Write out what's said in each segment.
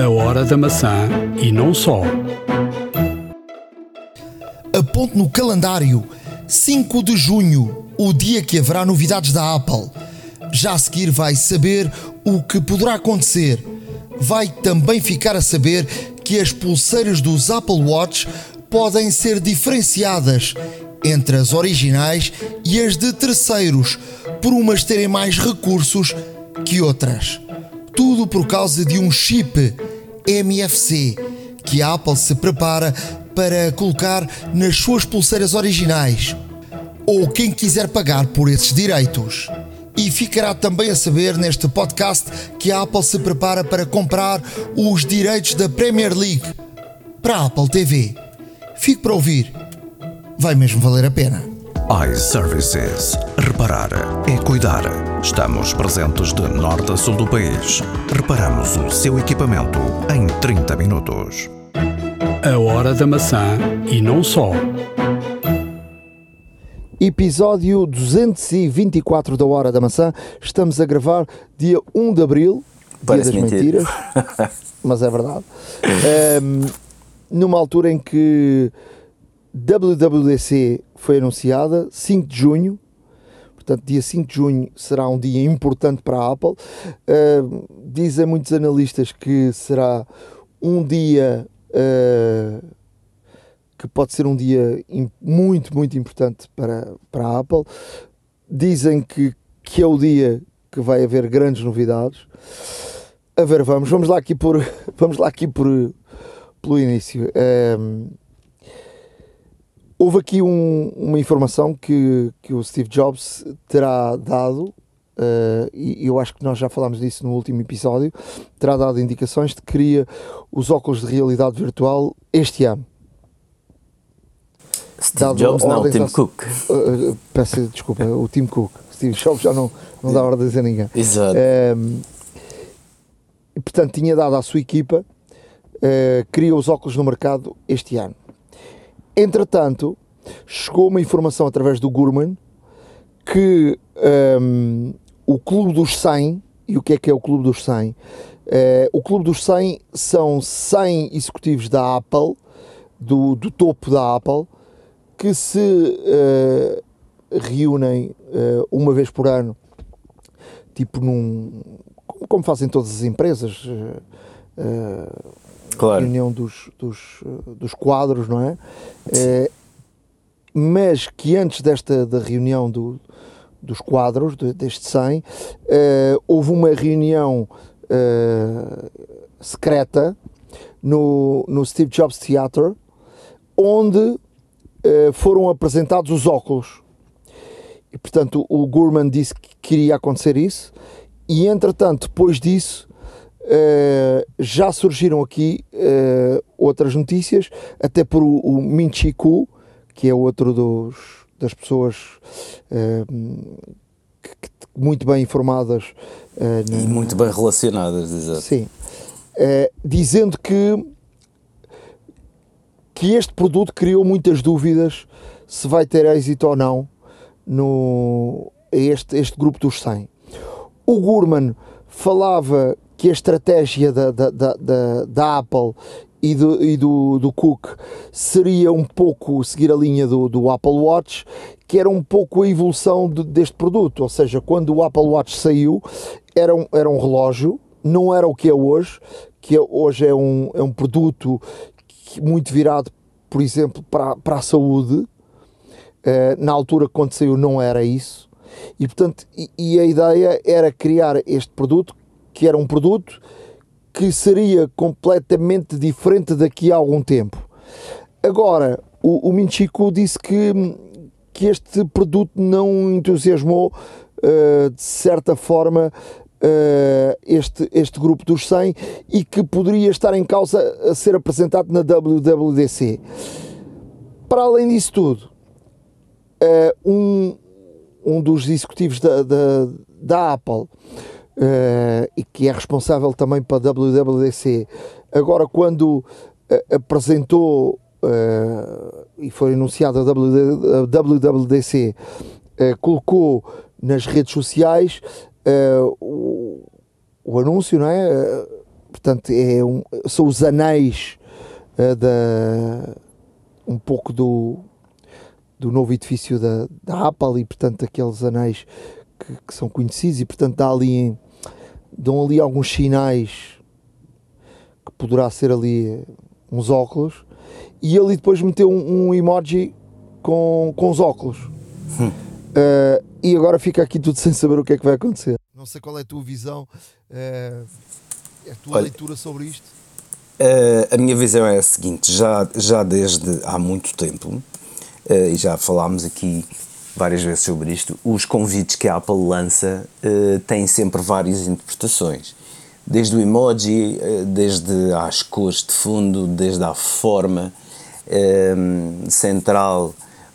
A hora da maçã e não só. Aponte no calendário 5 de junho, o dia que haverá novidades da Apple. Já a seguir vai saber o que poderá acontecer. Vai também ficar a saber que as pulseiras dos Apple Watch podem ser diferenciadas entre as originais e as de terceiros, por umas terem mais recursos que outras. Tudo por causa de um chip MFC que a Apple se prepara para colocar nas suas pulseiras originais. Ou quem quiser pagar por esses direitos. E ficará também a saber neste podcast que a Apple se prepara para comprar os direitos da Premier League para a Apple TV. Fique para ouvir. Vai mesmo valer a pena iServices. Reparar é cuidar. Estamos presentes de norte a sul do país. Reparamos o seu equipamento em 30 minutos. A hora da maçã e não só. Episódio 224 da Hora da Maçã. Estamos a gravar dia 1 de Abril, Parece dia das mentira. mentiras, mas é verdade. Ehm, numa altura em que WWDC foi anunciada, 5 de junho, portanto, dia 5 de junho será um dia importante para a Apple. Ehm, dizem muitos analistas que será um dia eh, que pode ser um dia muito, muito importante para, para a Apple. Dizem que, que é o dia que vai haver grandes novidades. A ver, vamos, vamos lá aqui por, vamos lá aqui por, pelo início. Ehm, houve aqui um- uma informação que, que o Steve Jobs terá dado, eh, e eu acho que nós já falámos disso no último episódio, terá dado indicações de que queria os óculos de realidade virtual este ano. Steve Dado Jobs, não, Tim Cook. Uh, uh, peço desculpa, o Tim Cook. Steve Jobs já não, não dá ordens a ninguém. Exato. Um, e, portanto, tinha dado à sua equipa, uh, queria os óculos no mercado este ano. Entretanto, chegou uma informação através do Gurman que um, o Clube dos 100, e o que é que é o Clube dos 100? Uh, o Clube dos 100 são 100 executivos da Apple, do, do topo da Apple, que se eh, reúnem eh, uma vez por ano, tipo num. como- fazem todas as empresas, eh, eh, Claro. reunião dos, dos, eh, dos quadros, não é? Eh, mas que antes desta da reunião do, dos quadros, de- deste 100, eh, houve uma reunião eh, secreta no, no Steve Jobs Theater, onde foram apresentados os óculos. E, portanto, o Gurman disse que queria acontecer isso, e entretanto, depois disso, eh, já surgiram aqui eh, outras notícias, até por o, o Min Chi Kuo, que é outro dos, das pessoas eh, que- que- muito bem informadas E muito bem relacionadas, exato. Sim. Dizendo que, que este produto criou muitas dúvidas se vai ter êxito ou não no, este, este grupo dos 100. O Gurman falava que a estratégia da, da, da, da, da Apple e, do, e do, do Cook seria um pouco seguir a linha do, do Apple Watch, que era um pouco a evolução de- deste produto. Ou seja, quando o Apple Watch saiu, era um, era um relógio, não era o que é hoje, que hoje é um, é um produto que- muito virado, por exemplo, para, para a saúde. Eh, na altura quando saiu não era isso e portanto e, e a ideia era criar este produto que era um produto que seria completamente diferente daqui a algum tempo. Agora o, o Minchiku disse que, que este produto não entusiasmou eh, de certa forma eh, este, este grupo dos 100 e que poderia estar em causa a ser apresentado na WWDC para além disso tudo eh, um, um dos executivos da, da, da Apple eh, e que é responsável também para a WWDC, agora quando eh, apresentou eh, e foi anunciada a WD a WWDC, colocou nas redes sociais o, o anúncio, não é? Portanto, é um, são os anéis uh, da, um pouco do, do novo edifício da, da Apple e, portanto, aqueles anéis que, que são conhecidos e, portanto, dá ali, dão ali alguns sinais que poderá ser ali uns óculos e ele depois meteu um, um emoji com, com os óculos. Hum. Uh, e agora fica aqui tudo sem saber o que é que vai acontecer. Não sei qual é a tua visão, uh, a tua Olha, leitura sobre isto. Uh, a minha visão é a seguinte: já, já desde há muito tempo, e já falámos aqui várias vezes sobre isto, os convites que a Apple lança têm sempre várias interpretações. Desde o emoji, desde as cores de fundo, desde a forma central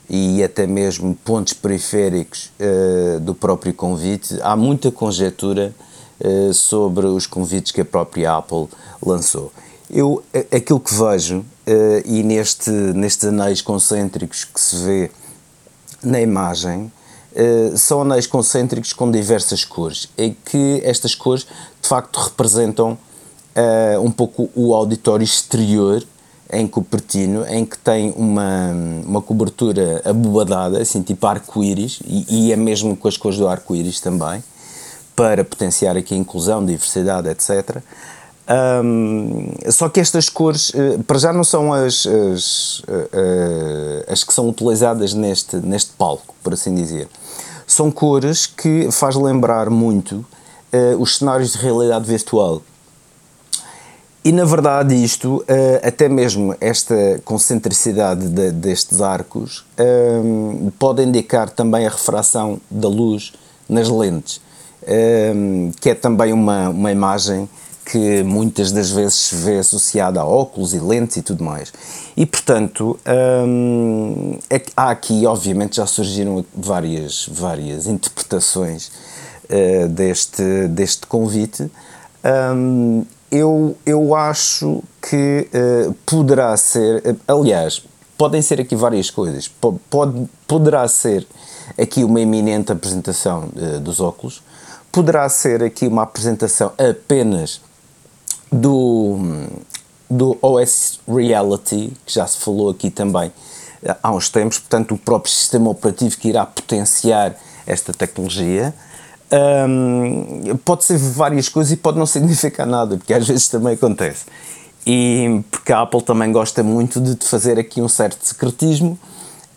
e até mesmo pontos periféricos uh, do próprio convite. Há muita conjetura uh, sobre os convites que a própria Apple lançou. Eu, aquilo que vejo, uh, e neste, nestes anéis concêntricos que se vê na imagem, são anéis concêntricos com diversas cores, e que estas cores de facto representam um pouco o auditório exterior em Cupertino, em que tem uma, uma cobertura abobadada, assim, tipo arco-íris, e, e, é mesmo com as cores do arco-íris também, para potenciar aqui a inclusão, diversidade, etc. Um, só que estas cores, uh, para já não são as, as, uh, as que são utilizadas neste, neste palco, por assim dizer. São cores que faz lembrar muito os cenários de realidade virtual e na verdade, isto, eh, até mesmo esta concentricidade de, destes arcos, um, pode indicar também a refração da luz nas lentes, um, que é também uma, uma imagem que muitas das vezes se vê associada a óculos e lentes e tudo mais. E portanto, um, ehm, é, há aqui, obviamente, já surgiram várias, várias interpretações uh, deste, deste convite. Um, eu, eu acho que uh, poderá ser, aliás, podem ser aqui várias coisas. Pode, poderá ser aqui uma eminente apresentação uh, dos óculos, poderá ser aqui uma apresentação apenas do, do OS Reality, que já se falou aqui também há uns tempos, portanto, o próprio sistema operativo que irá potenciar esta tecnologia. Um, pode ser várias coisas e pode não significar nada, porque às vezes também acontece. E porque a Apple também gosta muito de fazer aqui um certo secretismo,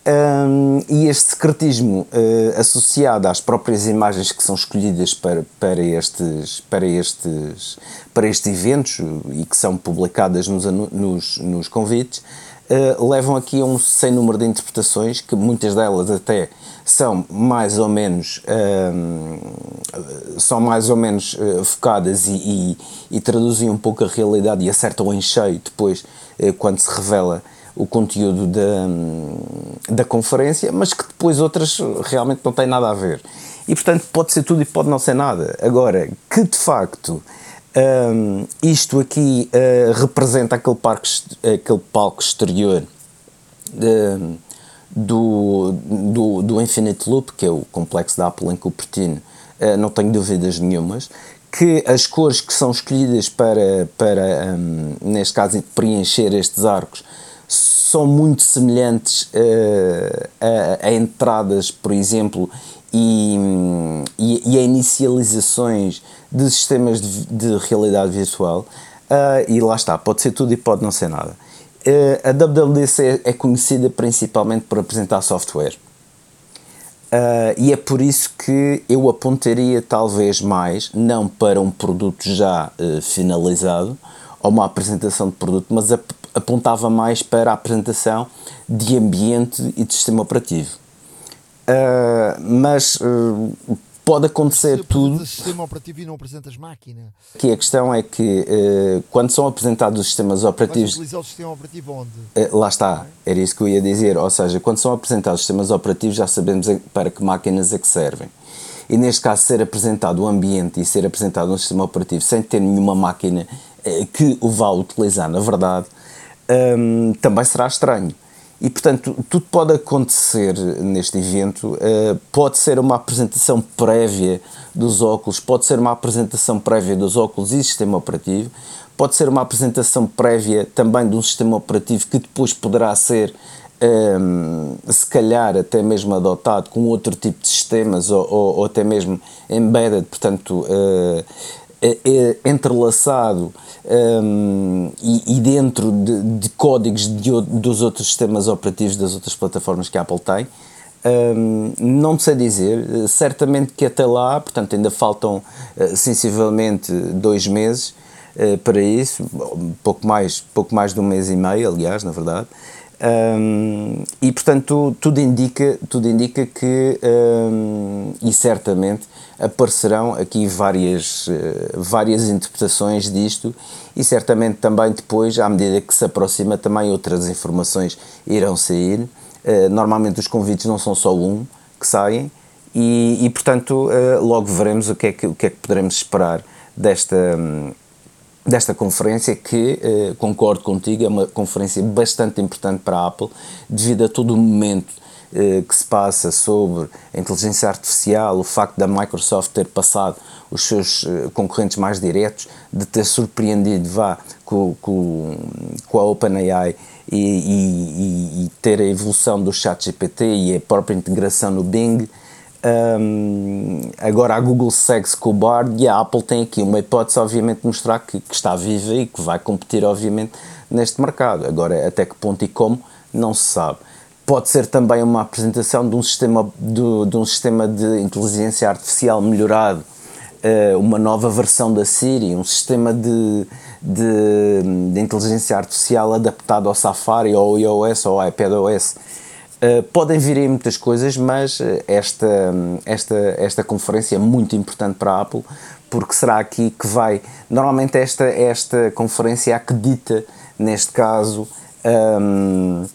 um, e este secretismo uh, associado às próprias imagens que são escolhidas para, para, estes, para, estes, para estes eventos e que são publicadas nos, nos, nos convites, uh, levam aqui a um sem número de interpretações, que muitas delas até são mais ou menos uh, são mais ou menos uh, focadas e, e, e, traduzem um pouco a realidade e acertam em cheio depois quando se revela o conteúdo da, da conferência, mas que depois outras realmente não têm nada a ver. E portanto pode ser tudo e pode não ser nada. Agora, que de facto um, isto aqui uh, representa aquele, parque, aquele palco exterior do, do, do Infinite Loop, que é o complexo da Apple em Cupertino, uh, não tenho dúvidas nenhumas, que as cores que são escolhidas para, para um, neste caso, preencher estes arcos são muito semelhantes uh, a, a, entradas, por exemplo, e, e, e, a inicializações de sistemas de, de realidade virtual. Uh, e lá está, pode ser tudo e pode não ser nada. Uh, a WWDC é conhecida principalmente por apresentar software. Uh, e é por isso que eu apontaria talvez mais, não para um produto já finalizado ou uma apresentação de produto, mas ap apontava mais para a apresentação de ambiente e de sistema operativo. Uh, mas pode acontecer tudo. sistema operativo e não apresentas máquina. Aqui a questão é que uh, quando são apresentados os sistemas operativos. Vais utilizar o sistema operativo onde? Uh, lá está, era isso que eu ia dizer. Ou seja, quando são apresentados os sistemas operativos já sabemos para que máquinas é que servem. E neste caso, ser apresentado o ambiente e ser apresentado um sistema operativo sem ter nenhuma máquina uh, que o vá utilizar, na verdade, um, também será estranho. E portanto, tudo pode acontecer neste evento. Uh, pode ser uma apresentação prévia dos óculos, pode ser uma apresentação prévia dos óculos e sistema operativo, pode ser uma apresentação prévia também de um sistema operativo que depois poderá ser um, se calhar até mesmo adotado com outro tipo de sistemas ou, ou, ou até mesmo embedded, portanto uh, entrelaçado um, e, e, dentro de, de códigos de, dos outros sistemas operativos das outras plataformas que a Apple tem. Um, não sei dizer, certamente que até lá, portanto, ainda faltam uh, sensivelmente dois meses uh, para isso, pouco mais, pouco mais de um mês e meio, aliás, na verdade. Um, e portanto tudo indica, tudo indica que um, e certamente aparecerão aqui várias, uh, várias interpretações disto e certamente também depois, à medida que se aproxima, também outras informações irão sair. Uh, normalmente os convites não são só um que saem e, e portanto uh, logo veremos o que, é que, o que é que poderemos esperar desta. Um, desta conferência que, eh, concordo contigo, é uma conferência bastante importante para a Apple, devido a todo o momento eh, que se passa sobre a inteligência artificial, o facto da Microsoft ter passado os seus eh, concorrentes mais diretos, de ter surpreendido vá, com, com, com a OpenAI e, e, e, ter a evolução do ChatGPT e a própria integração no Bing, um, agora a Google segue-se com o Bard e a Apple tem aqui uma hipótese, obviamente, de mostrar que, que, está viva e que vai competir, obviamente, neste mercado. Agora, até que ponto e como, não se sabe. Pode ser também uma apresentação de um sistema de, de um sistema de inteligência artificial melhorado, uh, uma nova versão da Siri, um sistema de, de, de inteligência artificial adaptado ao Safari, ou ao iOS ou ao iPadOS Uh, podem vir aí muitas coisas, mas eh, esta, esta, esta conferência é muito importante para a Apple porque será aqui que vai. Normalmente, esta, esta conferência acredita, neste caso, um,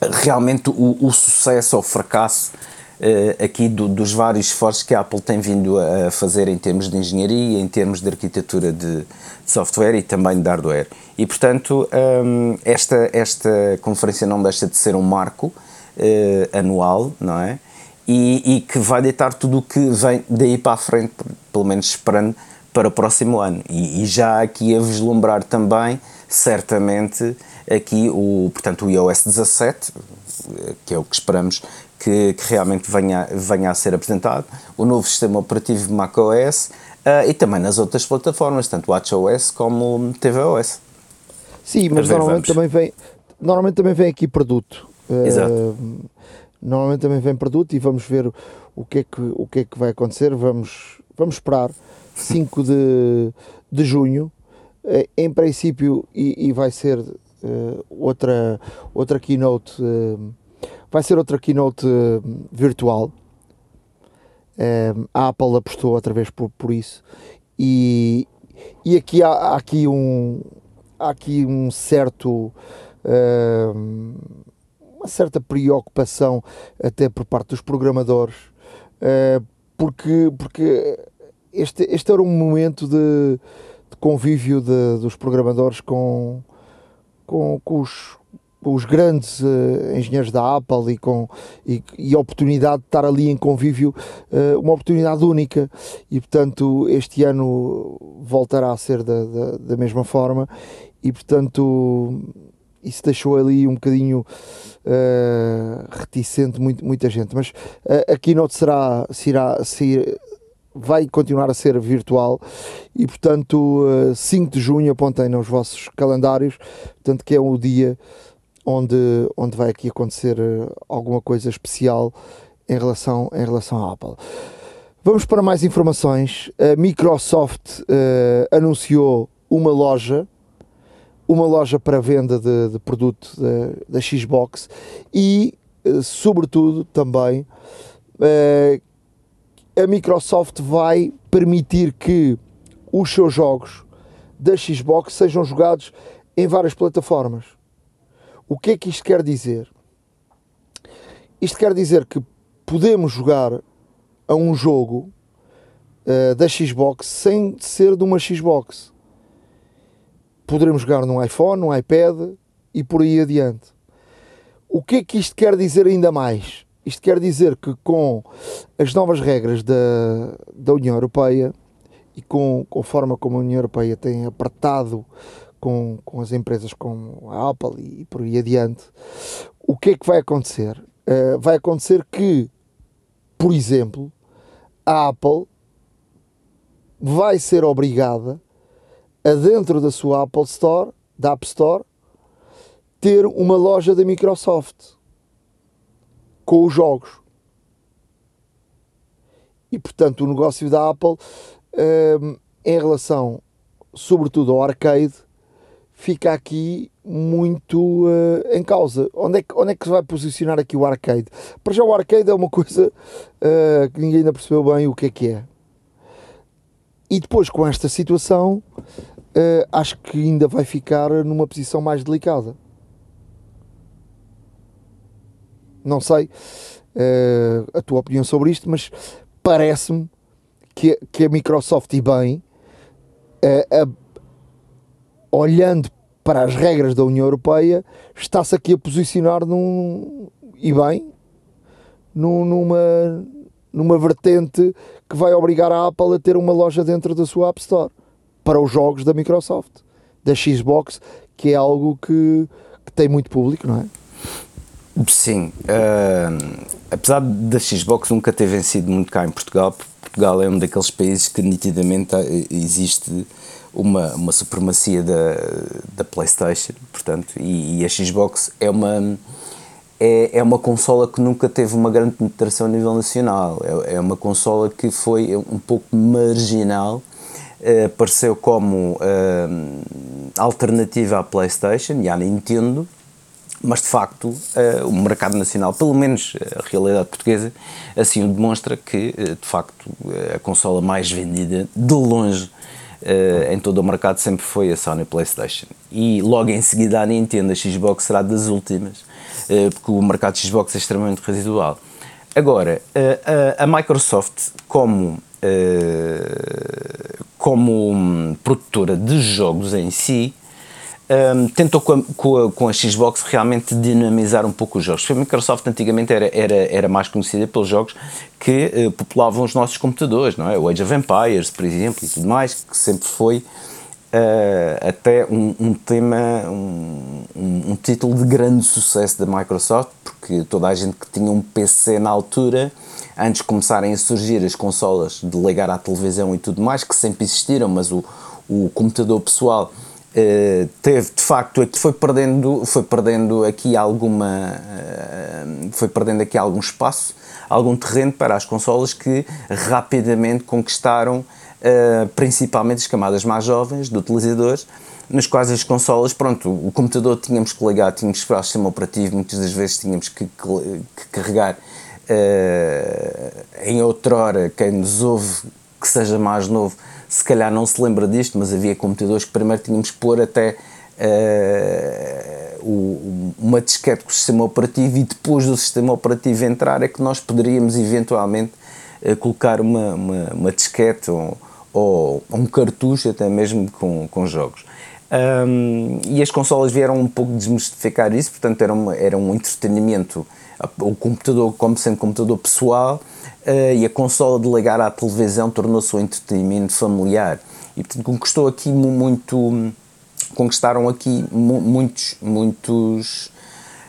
realmente o, o sucesso ou fracasso uh, aqui do, dos vários esforços que a Apple tem vindo a fazer em termos de engenharia, em termos de arquitetura de, software e também de hardware. E, portanto, um, esta, esta conferência não deixa de ser um marco uh, anual, não é? E, e, que vai deitar tudo o que vem daí para a frente, pelo menos esperando para o próximo ano. E, e já aqui a vislumbrar também, certamente, aqui o, portanto, o iOS 17, que é o que esperamos que, que realmente venha, venha a ser apresentado, o novo sistema operativo macOS uh, e também nas outras plataformas, tanto WatchOS como tvOS. Sim, mas normalmente também, vem, normalmente também vem aqui produto. Exato. Uh, normalmente também vem produto e vamos ver o que é que, o que, é que vai acontecer. Vamos, vamos esperar 5 de, de junho. Uh, em princípio, e, e vai ser outra, outra keynote Vai ser outra keynote uh, virtual. Uh, a Apple apostou outra vez por, por isso. E, e aqui há, há, aqui um há aqui um certo uh, uma certa preocupação até por parte dos programadores porque porque este, este era um momento de, de convívio de, dos programadores com, com, com, os, os grandes uh, engenheiros da Apple e com e, e, a oportunidade de estar ali em convívio, uh, uma oportunidade única. E portanto este ano voltará a ser da, da, da mesma forma. E portanto isso deixou ali um bocadinho uh, reticente muito, muita gente, mas uh, a keynote será, será, será vai continuar a ser virtual. E portanto 5 de junho apontem nos vossos calendários, portanto que é o dia onde, onde vai aqui acontecer eh, alguma coisa especial em relação, em relação à Apple. Vamos para mais informações. A Microsoft uh, anunciou uma loja, uma loja para venda de, de produto da, Xbox e, uh, sobretudo, também uh, a Microsoft vai permitir que os seus jogos da Xbox sejam jogados em várias plataformas. O que é que isto quer dizer? Isto quer dizer que podemos jogar a um jogo uh, da Xbox sem ser de uma Xbox. Poderemos jogar num iPhone, num iPad e por aí adiante. O que é que isto quer dizer ainda mais? Isto quer dizer que com as novas regras da, da União Europeia e com, com a forma como a União Europeia tem apertado com, com as empresas como a Apple e por aí adiante, o que é que vai acontecer? Uh, vai acontecer que, por exemplo, a Apple vai ser obrigada a dentro da sua Apple Store, da App Store, ter uma loja da Microsoft com os jogos. E portanto o negócio da Apple um, em relação sobretudo ao arcade fica aqui muito uh, em causa. Onde é, que, onde é que se vai posicionar aqui o arcade? Para já o arcade é uma coisa uh, que ninguém ainda percebeu bem o que é que é. E depois com esta situação uh, acho que ainda vai ficar numa posição mais delicada. Não sei a tua opinião sobre isto, mas parece-me que, que a Microsoft, e bem, uh, olhando para as regras da União Europeia, está-se aqui a posicionar num, e bem, num, numa, numa vertente que vai obrigar a Apple a ter uma loja dentro da sua App Store para os jogos da Microsoft, da Xbox, que é algo que, que tem muito público, não é? Sim, uh, apesar da Xbox nunca ter vencido muito cá em Portugal, Portugal é um daqueles países que nitidamente existe uma, uma supremacia da, da PlayStation, portanto, e, e, a Xbox é uma é, é uma consola que nunca teve uma grande penetração a nível nacional, é, é uma consola que foi um pouco marginal, uh, apareceu como uh, alternativa à PlayStation e à Nintendo, mas de facto uh, o mercado nacional, pelo menos a realidade portuguesa, assim o demonstra que uh, de facto a consola mais vendida de longe uh, em todo o mercado sempre foi a Sony PlayStation e logo em seguida a Nintendo, a Xbox será das últimas, porque o mercado Xbox é extremamente residual. Agora, a Microsoft como como hum, produtora de jogos em si, um, tentou com a, com, a, com a, Xbox realmente dinamizar um pouco os jogos. A Microsoft antigamente era, era, era mais conhecida pelos jogos que uh, populavam os nossos computadores, não é? O Age of Empires, por exemplo, e tudo mais, que sempre foi uh, até um, um tema, um, um, título de grande sucesso da Microsoft, porque toda a gente que tinha um PC na altura, antes de começarem a surgir as consolas de ligar à televisão e tudo mais, que sempre existiram, mas o, o computador pessoal Uh, teve de facto foi perdendo foi perdendo aqui alguma uh, foi perdendo aqui algum espaço algum terreno para as consolas que rapidamente conquistaram uh, principalmente as camadas mais jovens de utilizadores nas quais as consolas pronto o computador tínhamos que ligar tínhamos que esperar o sistema operativo muitas das vezes tínhamos que, que, que carregar em outrora quem nos ouve que seja mais novo se calhar não se lembra disto, mas havia computadores que primeiro tínhamos que pôr até uh, o, uma disquete com o sistema operativo e depois do sistema operativo entrar é que nós poderíamos eventualmente uh, colocar uma, uma, uma disquete ou, ou, um cartucho até mesmo com, com jogos. Um, e as consolas vieram um pouco desmistificar isso, portanto era, uma, era um entretenimento, o computador como sendo computador pessoal, uh, e a consola de ligar à televisão tornou-se um entretenimento familiar. E portanto conquistou aqui muito conquistaram aqui muitos muitos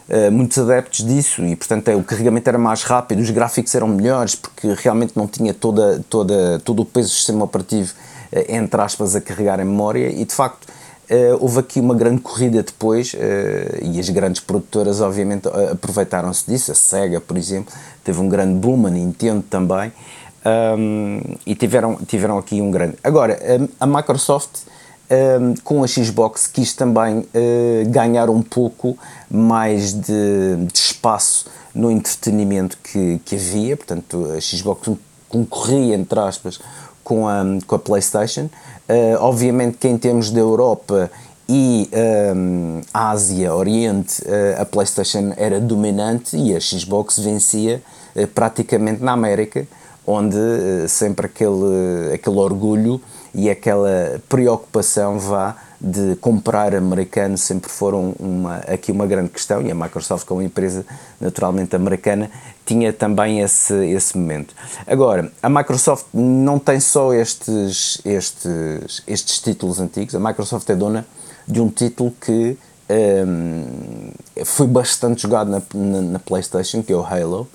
uh, muitos adeptos disso. E portanto é, o carregamento era mais rápido os gráficos eram melhores porque realmente não tinha toda toda todo o peso do sistema operativo uh, entre aspas a carregar em memória. E de facto Uh, houve aqui uma grande corrida depois uh, e as grandes produtoras obviamente aproveitaram-se disso, a SEGA por exemplo teve um grande boom, a Nintendo também um, e tiveram, tiveram aqui um grande... Agora, a, a Microsoft um, com a Xbox quis também uh, ganhar um pouco mais de, de, espaço no entretenimento que, que havia, portanto a Xbox concorria entre aspas com a, com a PlayStation. Uh, obviamente que em termos da Europa e um, Ásia, Oriente, uh, a PlayStation era dominante e a Xbox vencia uh, praticamente na América, onde sempre aquele, aquele orgulho e aquela preocupação vá de comprar americano sempre foram uma, aqui uma grande questão e a Microsoft como empresa naturalmente americana tinha também esse, esse momento. Agora, a Microsoft não tem só estes, estes, estes títulos antigos, a Microsoft é dona de um título que um, foi bastante jogado na, na, na, PlayStation, que é o Halo.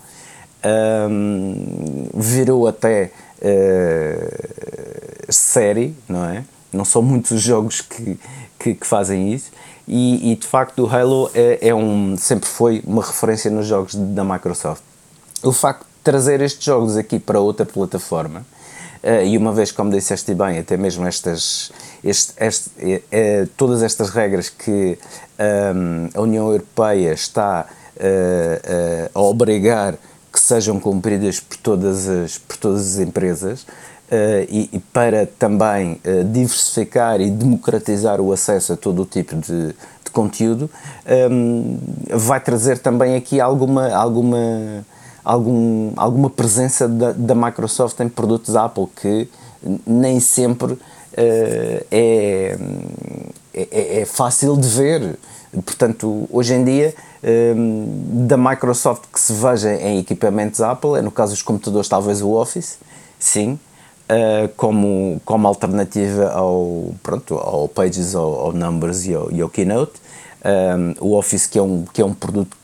Um, virou até uh, série, não é? Não são muitos os jogos que, que, que fazem isso. E, e, de facto o Halo é, é, um, sempre foi uma referência nos jogos da Microsoft. O facto de trazer estes jogos aqui para outra plataforma, uh, e uma vez, como disseste bem, até mesmo estas, este, este, uh, todas estas regras que um, a União Europeia está uh, a obrigar que sejam cumpridas por todas as, por todas as empresas, Uh, e, e, para também uh, diversificar e democratizar o acesso a todo o tipo de, de conteúdo, um, ehm, vai trazer também aqui alguma, alguma, algum, alguma presença da, da Microsoft em produtos Apple que nem sempre uh, é, é, é, fácil de ver. Portanto, hoje em dia, um, ehm, da Microsoft que se veja em equipamentos Apple, é no caso dos computadores, talvez o Office, sim, uh, como, como alternativa ao, pronto, ao Pages, ao, ao Numbers e ao, e ao Keynote. Um, o Office, que é, um, que é um produto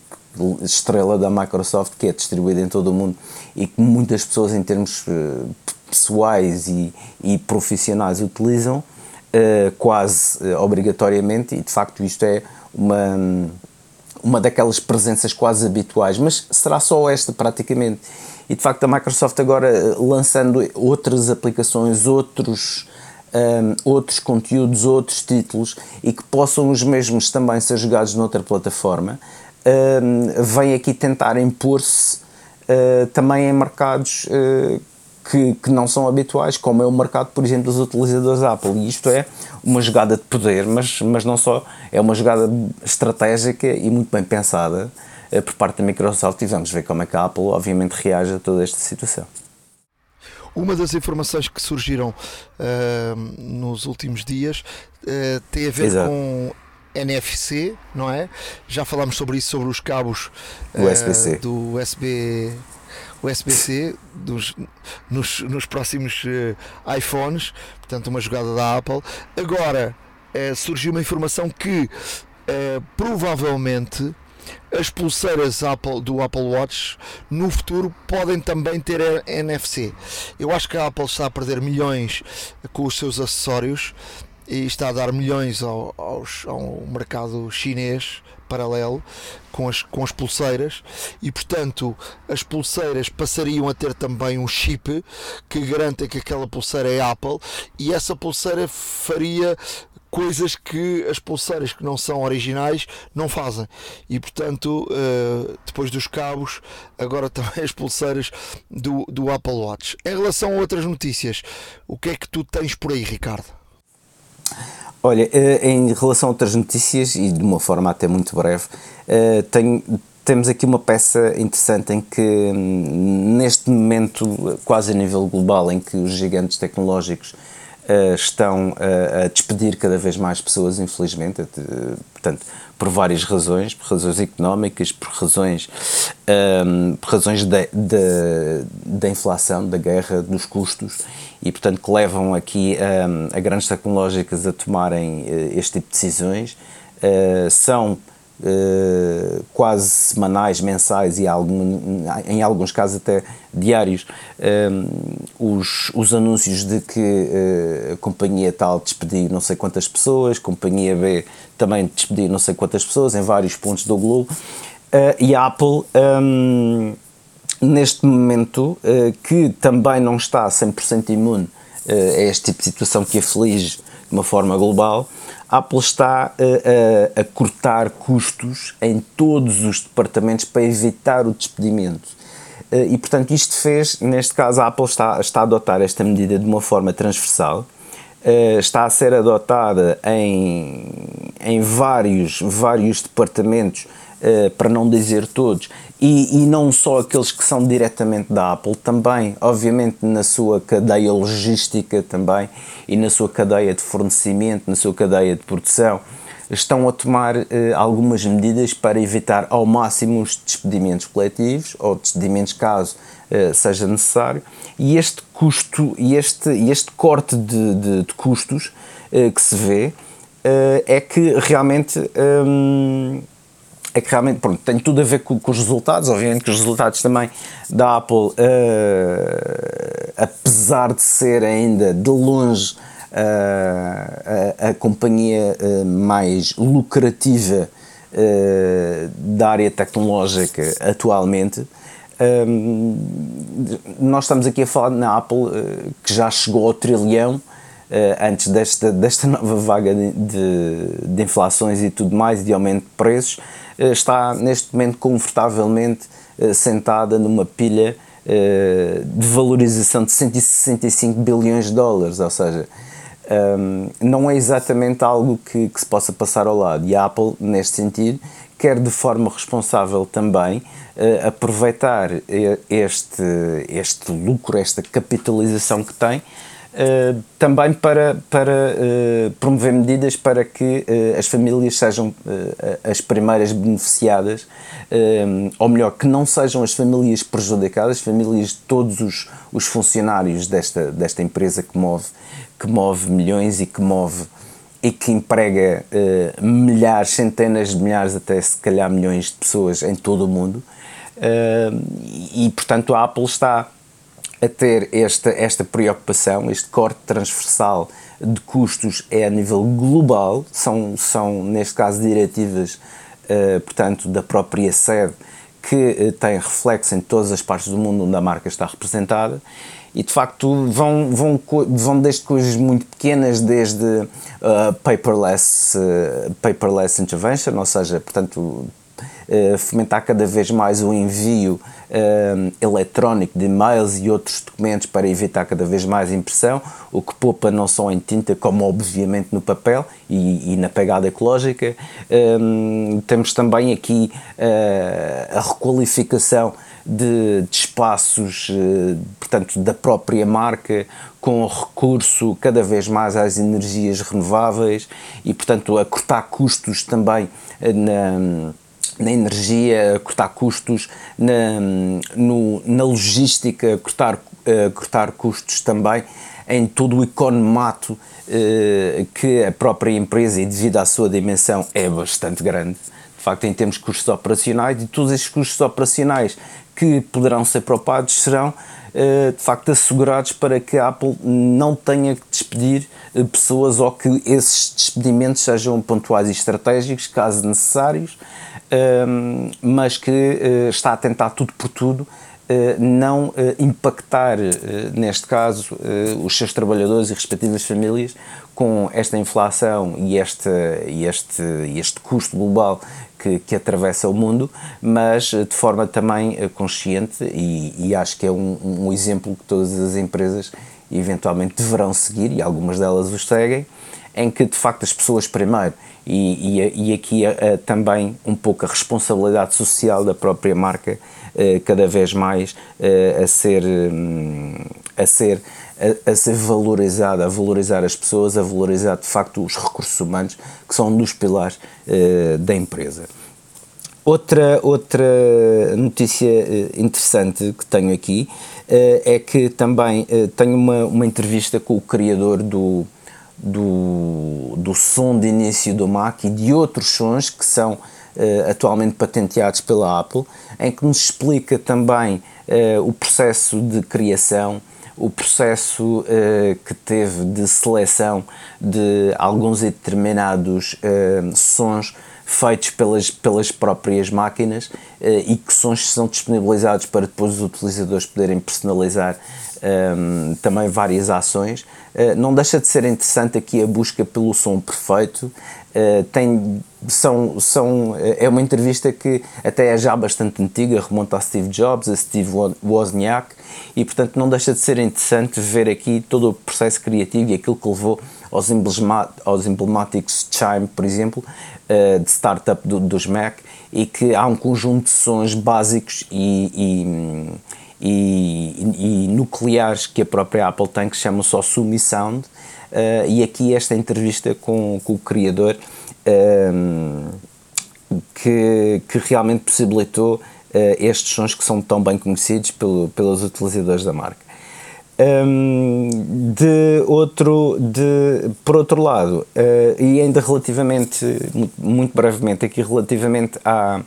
estrela da Microsoft, que é distribuído em todo o mundo e que muitas pessoas, em termos uh, pessoais e, e profissionais, utilizam uh, quase obrigatoriamente, e de facto isto é uma uma daquelas presenças quase habituais, mas será só esta praticamente. E de facto a Microsoft agora eh, lançando outras aplicações, outros, um, ehm, outros conteúdos, outros títulos e que possam os mesmos também ser jogados noutra plataforma, um, ehm, vem aqui tentar impor-se uh, também em mercados uh, que, que não são habituais, como é o mercado, por exemplo, dos utilizadores Apple. E isto é uma jogada de poder, mas, mas não só, é uma jogada estratégica e muito bem pensada uh, por parte da Microsoft e vamos ver como é que a Apple, obviamente, reage a toda esta situação. Uma das informações que surgiram uh, nos últimos dias uh, tem a ver Exato. com NFC, não é? Já falámos sobre isso, sobre os cabos uh, do USB USB-C dos, nos, nos próximos uh, iPhones, portanto, uma jogada da Apple. Agora uh, surgiu uma informação que provavelmente as pulseiras Apple, do Apple Watch no futuro podem também ter NFC. Eu acho que a Apple está a perder milhões com os seus acessórios e está a dar milhões ao, aos, ao mercado chinês paralelo com as, com as pulseiras. E portanto as pulseiras passariam a ter também um chip que garanta que aquela pulseira é Apple. E essa pulseira faria coisas que as pulseiras que não são originais não fazem. E portanto eh, depois dos cabos agora também as pulseiras do, do Apple Watch. Em relação a outras notícias o que é que tu tens por aí Ricardo? Olha, eh, em relação a outras notícias, e de uma forma até muito breve, eh, tenho, temos aqui uma peça interessante em que, hum, neste momento, quase a nível global, em que os gigantes tecnológicos eh, estão a despedir cada vez mais pessoas, infelizmente, portanto, por várias razões, por razões económicas, por razões, um, por razões da, inflação, da guerra, dos custos, e portanto que levam aqui um, a grandes tecnológicas a tomarem uh, este tipo de decisões. Uh, são Uh, quase semanais, mensais e algum, em alguns casos até diários, os, os anúncios de que uh, a companhia tal despediu não sei quantas pessoas, companhia B também despediu não sei quantas pessoas em vários pontos do globo. Uh, e a Apple, um, neste momento, que também não está 100% imune a este tipo de situação que aflige de uma forma global, a Apple está a, a cortar custos em todos os departamentos para evitar o despedimento. E, portanto, isto fez, neste caso, a Apple está, está a adotar esta medida de uma forma transversal, está a ser adotada em, em vários, vários departamentos uh, para não dizer todos, e, e, não só aqueles que são diretamente da Apple, também, obviamente, na sua cadeia logística também e na sua cadeia de fornecimento, na sua cadeia de produção, estão a tomar uh, algumas medidas para evitar ao máximo os despedimentos coletivos ou despedimentos caso uh, seja necessário. E este custo e este, este corte de, de, de custos uh, que se vê é que realmente um, é que realmente pronto, tem tudo a ver com, com, os resultados, obviamente que os resultados também da Apple, apesar de ser ainda de longe a, a, companhia eh, mais lucrativa da área tecnológica atualmente. nós estamos aqui a falar na Apple que já chegou ao trilhão antes desta, desta nova vaga de, de, de inflações e tudo mais, de aumento de preços, está neste momento confortavelmente sentada numa pilha de valorização de 165 bilhões de dólares, ou seja, um, não é exatamente algo que, que, se possa passar ao lado. E a Apple, neste sentido, quer de forma responsável também uh, aproveitar este, este lucro, esta capitalização que tem, Uh, também para, para uh, promover medidas para que uh, as famílias sejam as primeiras beneficiadas, ou melhor, que não sejam as famílias prejudicadas, as famílias de todos os, os funcionários desta, desta empresa que move que move milhões e que move e que emprega milhares, centenas de milhares, até se calhar milhões de pessoas em todo o mundo. E, portanto, a Apple está a ter esta, esta preocupação, este corte transversal de custos é a nível global, são, são neste caso, diretivas, uh, portanto, da própria sede, que tem reflexo em todas as partes do mundo onde a marca está representada. E de facto vão, vão, vão desde coisas muito pequenas, desde uh, paperless, uh, paperless intervention, ou seja, portanto, uh, fomentar cada vez mais o envio uh, eletrónico de e-mails e outros documentos para evitar cada vez mais impressão, o que poupa não só em tinta, como obviamente no papel e, e na pegada ecológica. Um, temos também aqui uh, a requalificação de, de espaços, uh, portanto, da própria marca, com recurso cada vez mais às energias renováveis e, portanto, a cortar custos também na na energia, cortar custos, na, no, na logística, cortar, uh, cortar custos também em todo o economato uh, que a própria empresa, e devido à sua dimensão, é bastante grande. De facto, em termos de custos operacionais, e todos esses custos operacionais que poderão ser poupados serão de facto assegurados para que a Apple não tenha que despedir pessoas ou que esses despedimentos sejam pontuais e estratégicos, caso necessários, mas que uh, está a tentar tudo por tudo não impactar, neste caso, os seus trabalhadores e respectivas famílias com esta inflação e este, este, este custo global que, que atravessa o mundo, mas de forma também consciente e, e, acho que é um, um exemplo que todas as empresas eventualmente deverão seguir e algumas delas os seguem, em que de facto as pessoas primeiro e, e, e aqui também um pouco a responsabilidade social da própria marca cada vez mais a ser um, a ser a, a, ser valorizada, a valorizar as pessoas, a valorizar de facto os recursos humanos que são um dos pilares uh, da empresa. Outra, outra notícia interessante que tenho aqui é que também tenho uma, uma entrevista com o criador do, do, do som de início do Mac e de outros sons que são uh, atualmente patenteados pela Apple, em que nos explica também uh, o processo de criação, o processo uh, que teve de seleção de alguns determinados sons feitos pelas, pelas próprias máquinas e que sons são disponibilizados para depois os utilizadores poderem personalizar um, também várias ações. Uh, não deixa de ser interessante aqui a busca pelo som perfeito. Uh, tem, são, são, é uma entrevista que até é já bastante antiga, remonta a Steve Jobs, a Steve Wozniak, e portanto não deixa de ser interessante ver aqui todo o processo criativo e aquilo que levou aos emblemáticos Chime, por exemplo, uh, de startup do, dos Mac, e que há um conjunto de sons básicos e, e, e, e nucleares que a própria Apple tem que chamam só Sumi Sound. Uh, e aqui esta entrevista com, com o criador um, que, que realmente possibilitou uh, estes sons que são tão bem conhecidos pelo, pelos utilizadores da marca. Um, de outro, de, por outro lado, uh, e ainda relativamente, muito, brevemente, aqui relativamente à,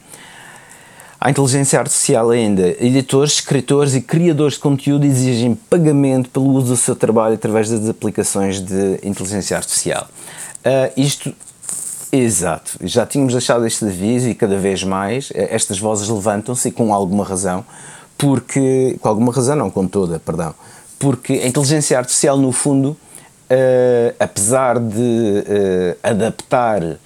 à inteligência artificial ainda, editores, escritores e criadores de conteúdo exigem pagamento pelo uso do seu trabalho através das aplicações de inteligência artificial. Uh, isto Exato, já tínhamos deixado este aviso e cada vez mais eh, estas vozes levantam-se com alguma razão, porque, com alguma razão não, com toda, perdão, porque a inteligência artificial no fundo, uh, apesar de uh, adaptar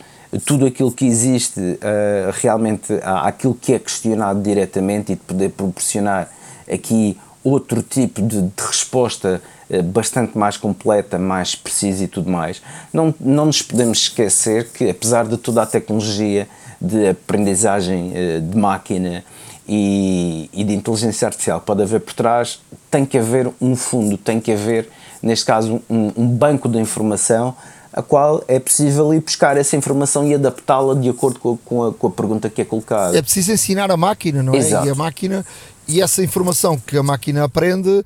tudo aquilo que existe uh, realmente à, àquilo que é questionado diretamente e de poder proporcionar aqui outro tipo de, de resposta bastante mais completa, mais precisa e tudo mais. Não, não nos podemos esquecer que, apesar de toda a tecnologia de aprendizagem de máquina e, e de inteligência artificial pode haver por trás, tem que haver um fundo, tem que haver, neste caso, um, um banco de informação a qual é possível ir buscar essa informação e adaptá-la de acordo com a, com, a, com a, pergunta que é colocada. É preciso ensinar a máquina, não é? Exato. E a máquina e essa informação que a máquina aprende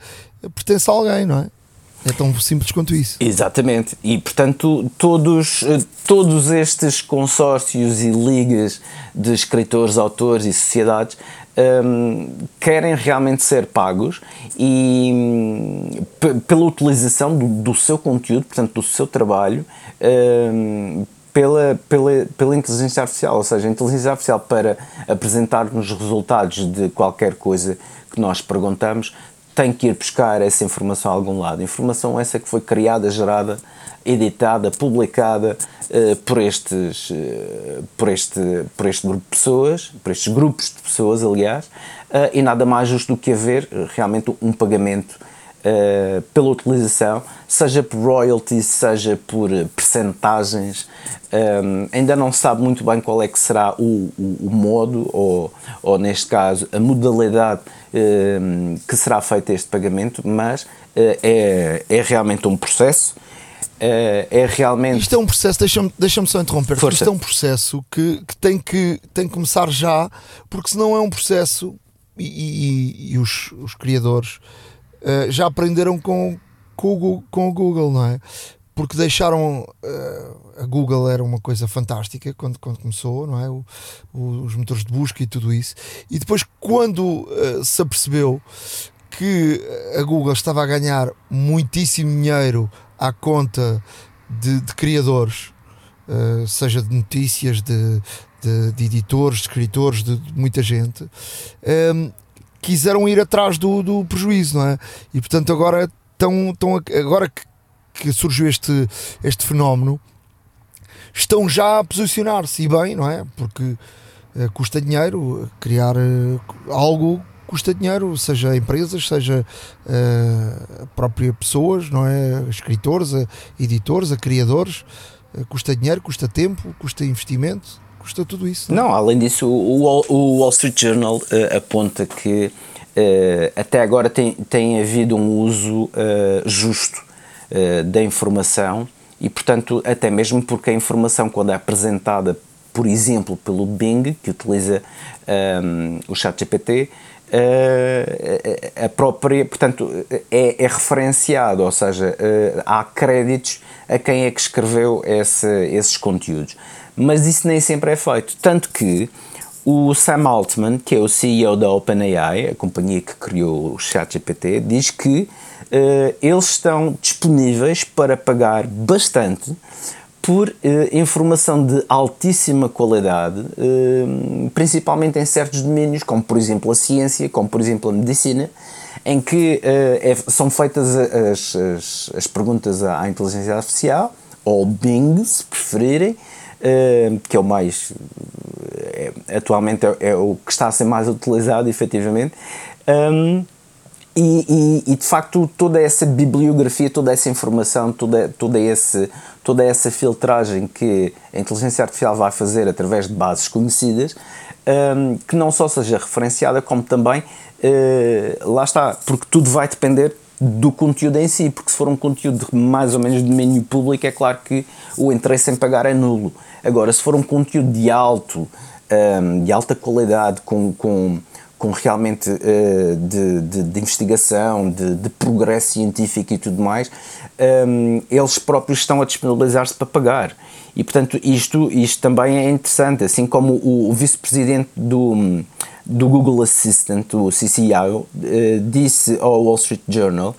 pertence a alguém, não é? É tão simples quanto isso. Exatamente. E, portanto, todos, eh, todos estes consórcios e ligas de escritores, autores e sociedades um, querem realmente ser pagos e um, pela utilização do, do, seu conteúdo, portanto, do seu trabalho, um, pela, pela, pela inteligência artificial, ou seja, a inteligência artificial para apresentar-nos resultados de qualquer coisa que nós perguntamos tem que ir buscar essa informação a algum lado. Informação essa que foi criada, gerada, editada, publicada uh, por, estes, uh, por, este, por este grupo de pessoas, por estes grupos de pessoas, aliás, uh, e nada mais justo do que haver realmente um pagamento pela utilização, seja por royalties, seja por percentagens. Um, ainda não se sabe muito bem qual é que será o, o, o modo, ou, ou neste caso, a modalidade um, que será feito este pagamento, mas uh, é, é realmente um processo. Uh, é realmente. Isto é um processo, deixa-me deixa só interromper. Força. Isto é um processo que, que, tem que tem que começar já, porque senão é um processo e, e, e os, os criadores uh, já aprenderam com, com, o, com o Google, não é? Porque deixaram. Uh, a Google era uma coisa fantástica quando, quando começou, não é? O, o, os motores de busca e tudo isso. E depois, quando uh, se apercebeu que a Google estava a ganhar muitíssimo dinheiro à conta de, de criadores, uh, seja de notícias, de, de, de, editores, de escritores, de, muita gente, um, ehm, quiseram ir atrás do, do prejuízo, não é? E portanto agora estão agora que, que surgiu este, este fenómeno, estão já a posicionar-se e bem, não é? Porque uh, custa dinheiro criar uh, algo custa dinheiro, seja empresas, seja uh, própria pessoas, não é? Escritores, a editores, a criadores, uh, custa dinheiro, custa tempo, custa investimento, custa tudo isso. Não, não além disso, o, o, Wall Street Journal uh, aponta que até agora tem, tem havido um uso justo da informação e, portanto, até mesmo porque a informação, quando é apresentada, por exemplo, pelo Bing, que utiliza um, o ChatGPT, uh, a própria, portanto, é, é referenciado, ou seja, há créditos a quem é que escreveu esse, esses conteúdos. Mas isso nem sempre é feito. Tanto que o Sam Altman, que é o CEO da OpenAI, a companhia que criou o ChatGPT, diz que uh, eles estão disponíveis para pagar bastante por uh, informação de altíssima qualidade, uh, principalmente em certos domínios, como por exemplo a ciência, como por exemplo a medicina, em que é, são feitas as, as, as, perguntas à inteligência artificial, ou Bing, se preferirem, que é o mais. É, atualmente é, é, o que está a ser mais utilizado, efetivamente. Um, e, e, e, de facto toda essa bibliografia, toda essa informação, toda, toda, esse, toda essa filtragem que a inteligência artificial vai fazer através de bases conhecidas, um, que não só seja referenciada, como também, uh, lá está, porque tudo vai depender do conteúdo em si, porque se for um conteúdo mais ou menos de domínio público, é claro que o interesse em pagar é nulo. Agora, se for um conteúdo de alto, um, de alta qualidade, com, com com realmente uh, de, de, de, investigação, de, de, progresso científico e tudo mais, um, ehm, eles próprios estão a disponibilizar-se para pagar. E, portanto, isto, isto também é interessante, assim como o, o vice-presidente do, do Google Assistant, o CCIO, uh, disse ao Wall Street Journal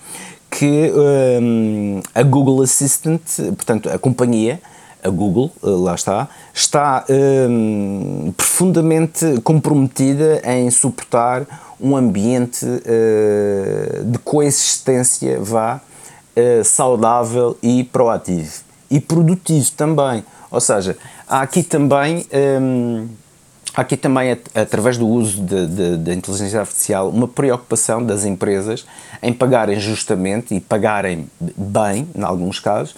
que um, ehm, a Google Assistant, portanto, a companhia, a Google, eh, lá está, está um, profundamente comprometida em suportar um ambiente uh, de coexistência vá uh, saudável e proativo e produtivo também. Ou seja, há aqui também um, há aqui também através do uso da inteligência artificial uma preocupação das empresas em pagarem justamente e pagarem bem, em alguns casos,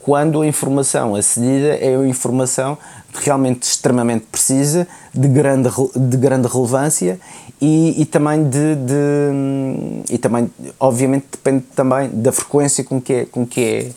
quando a informação acedida é uma informação realmente extremamente precisa, de grande, de grande relevância e, e também de, de, e também obviamente depende também da frequência com que é, com que é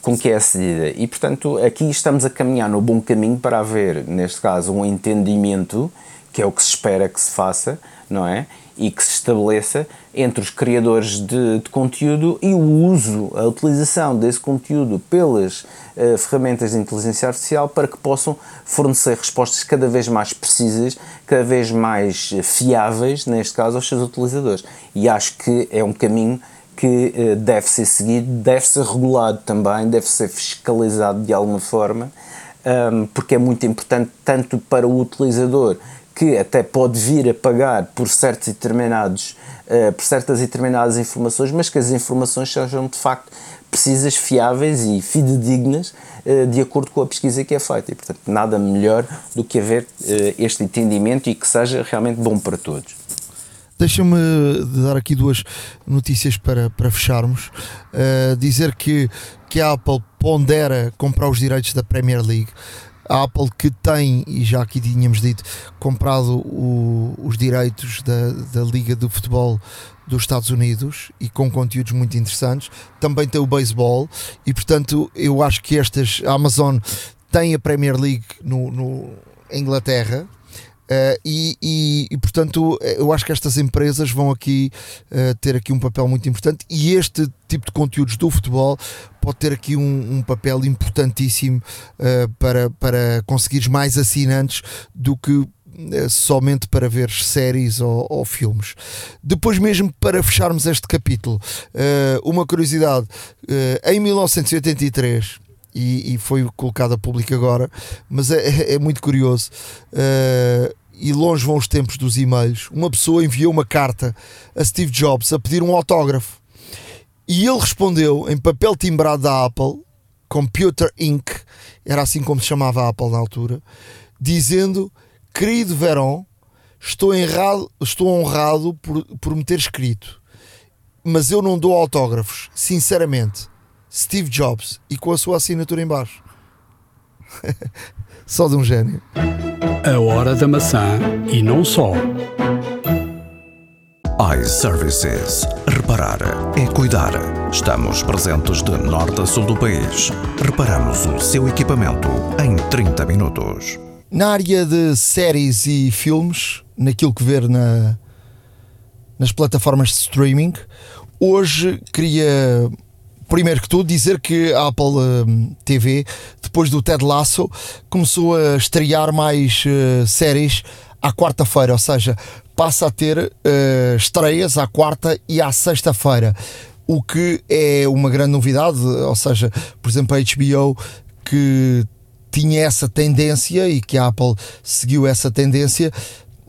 com que é acedida. E portanto aqui estamos a caminhar no bom caminho para haver neste caso um entendimento que é o que se espera que se faça não é? E que se estabeleça entre os criadores de, de, conteúdo e o uso, a utilização desse conteúdo pelas uh, ferramentas de inteligência artificial para que possam fornecer respostas cada vez mais precisas, cada vez mais fiáveis, neste caso, aos seus utilizadores. E acho que é um caminho que uh, deve ser seguido, deve ser regulado também, deve ser fiscalizado de alguma forma, um, porque é muito importante tanto para o utilizador que até pode vir a pagar por certos determinados uh, por certas determinadas informações, mas que as informações sejam de facto precisas, fiáveis e fidedignas uh, de acordo com a pesquisa que é feita. E, portanto, nada melhor do que haver uh, este entendimento e que seja realmente bom para todos. Deixa-me dar aqui duas notícias para, para fecharmos. dizer que, que a Apple pondera comprar os direitos da Premier League a Apple que tem, e já aqui tínhamos dito, comprado o, os direitos da, da Liga de Futebol dos Estados Unidos e com conteúdos muito interessantes, também tem o beisebol e portanto eu acho que estas, a Amazon tem a Premier League no, no Inglaterra Uh, e, e, e, portanto eu acho que estas empresas vão aqui uh, ter aqui um papel muito importante e este tipo de conteúdos do futebol pode ter aqui um, um papel importantíssimo uh, para, para conseguires mais assinantes do que somente para ver séries ou, ou, filmes. Depois, mesmo para fecharmos este capítulo, uma curiosidade: em 1983 e, e foi colocado a público agora, mas é, é, é muito curioso. Uh, e longe vão os tempos dos e-mails. Uma pessoa enviou uma carta a Steve Jobs a pedir um autógrafo e ele respondeu em papel timbrado da Apple, Computer Inc., era assim como se chamava a Apple na altura, dizendo: Querido Verón, estou, honrado, estou honrado por, por me ter escrito, mas eu não dou autógrafos, sinceramente. Steve Jobs e com a sua assinatura em baixo. só de um gênio. A hora da maçã e não só. iServices. Reparar é cuidar. Estamos presentes de norte a sul do país. Reparamos o seu equipamento em 30 minutos. Na área de séries e filmes, naquilo que ver na, nas plataformas de streaming, hoje queria primeiro que tudo, dizer que a Apple uh, TV, depois do Ted Lasso, começou a estrear mais uh, séries à quarta-feira, ou seja, passa a ter uh, estreias à quarta e à sexta-feira, o que é uma grande novidade, ou seja, por exemplo, a HBO que tinha essa tendência e que a Apple seguiu essa tendência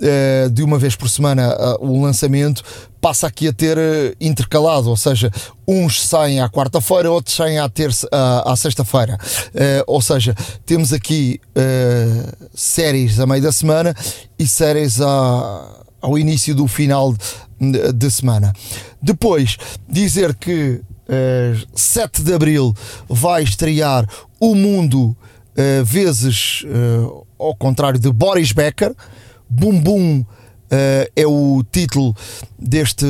uh, de uma vez por semana uh, o lançamento passa aqui a ter uh, intercalado, ou seja, uns saem à quarta-feira, outros saem à, terça, à, à sexta-feira. Uh, ou seja, temos aqui uh, séries a meio da semana e séries à, ao início do final de, de semana. Depois, dizer que uh, 7 de Abril vai estrear O Mundo vezes ao contrário de Boris Becker, Bum Bum Uh, é o título deste,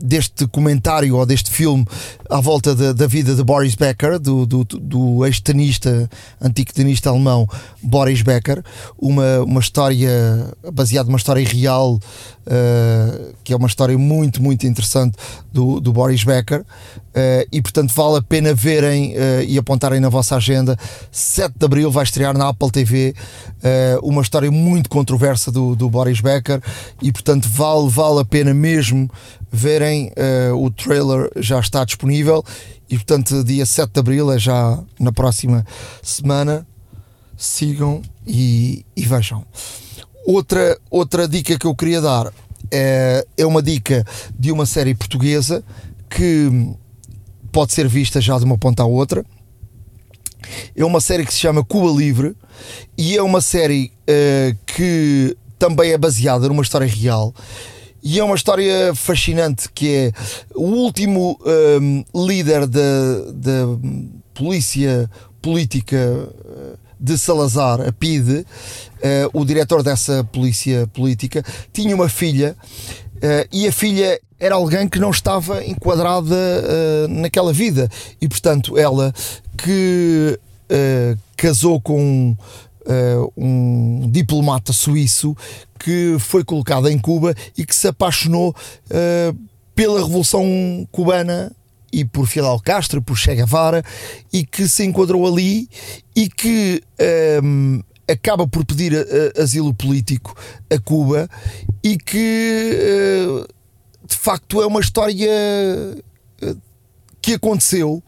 deste comentário ou deste filme à volta da, da vida de Boris Becker, do, do, do ex-tenista, antigo tenista alemão Boris Becker, uma, uma história baseada numa história real, uh, que é uma história muito, muito interessante do, do Boris Becker. Uh, e portanto vale a pena verem e apontarem na vossa agenda. 7 de Abril vai estrear na Apple TV uma história muito controversa do, do Boris Becker e portanto vale, vale a pena mesmo verem uh, o trailer já está disponível. E portanto dia 7 de Abril é já na próxima semana. Sigam e, e vejam. Outra, outra dica que eu queria dar é, é uma dica de uma série portuguesa que pode ser vista já de uma ponta à outra. É uma série que se chama Cuba Livre e é uma série uh, que também é baseada numa história real. E é uma história fascinante que é o último um, líder da, da polícia política uh, de Salazar, a PIDE, uh, o diretor dessa polícia política, tinha uma filha uh, e a filha era alguém que não estava enquadrada naquela vida. E portanto, ela que casou com uh, um diplomata suíço que foi colocado em Cuba e que se apaixonou uh, pela Revolução Cubana e por Fidel Castro, por Che Guevara, e que se enquadrou ali e que um, eh, acaba por pedir asilo político a Cuba e que uh, de facto é uma história que aconteceu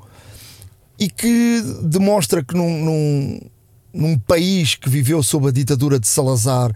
e que demonstra que num, num num país que viveu sob a ditadura de Salazar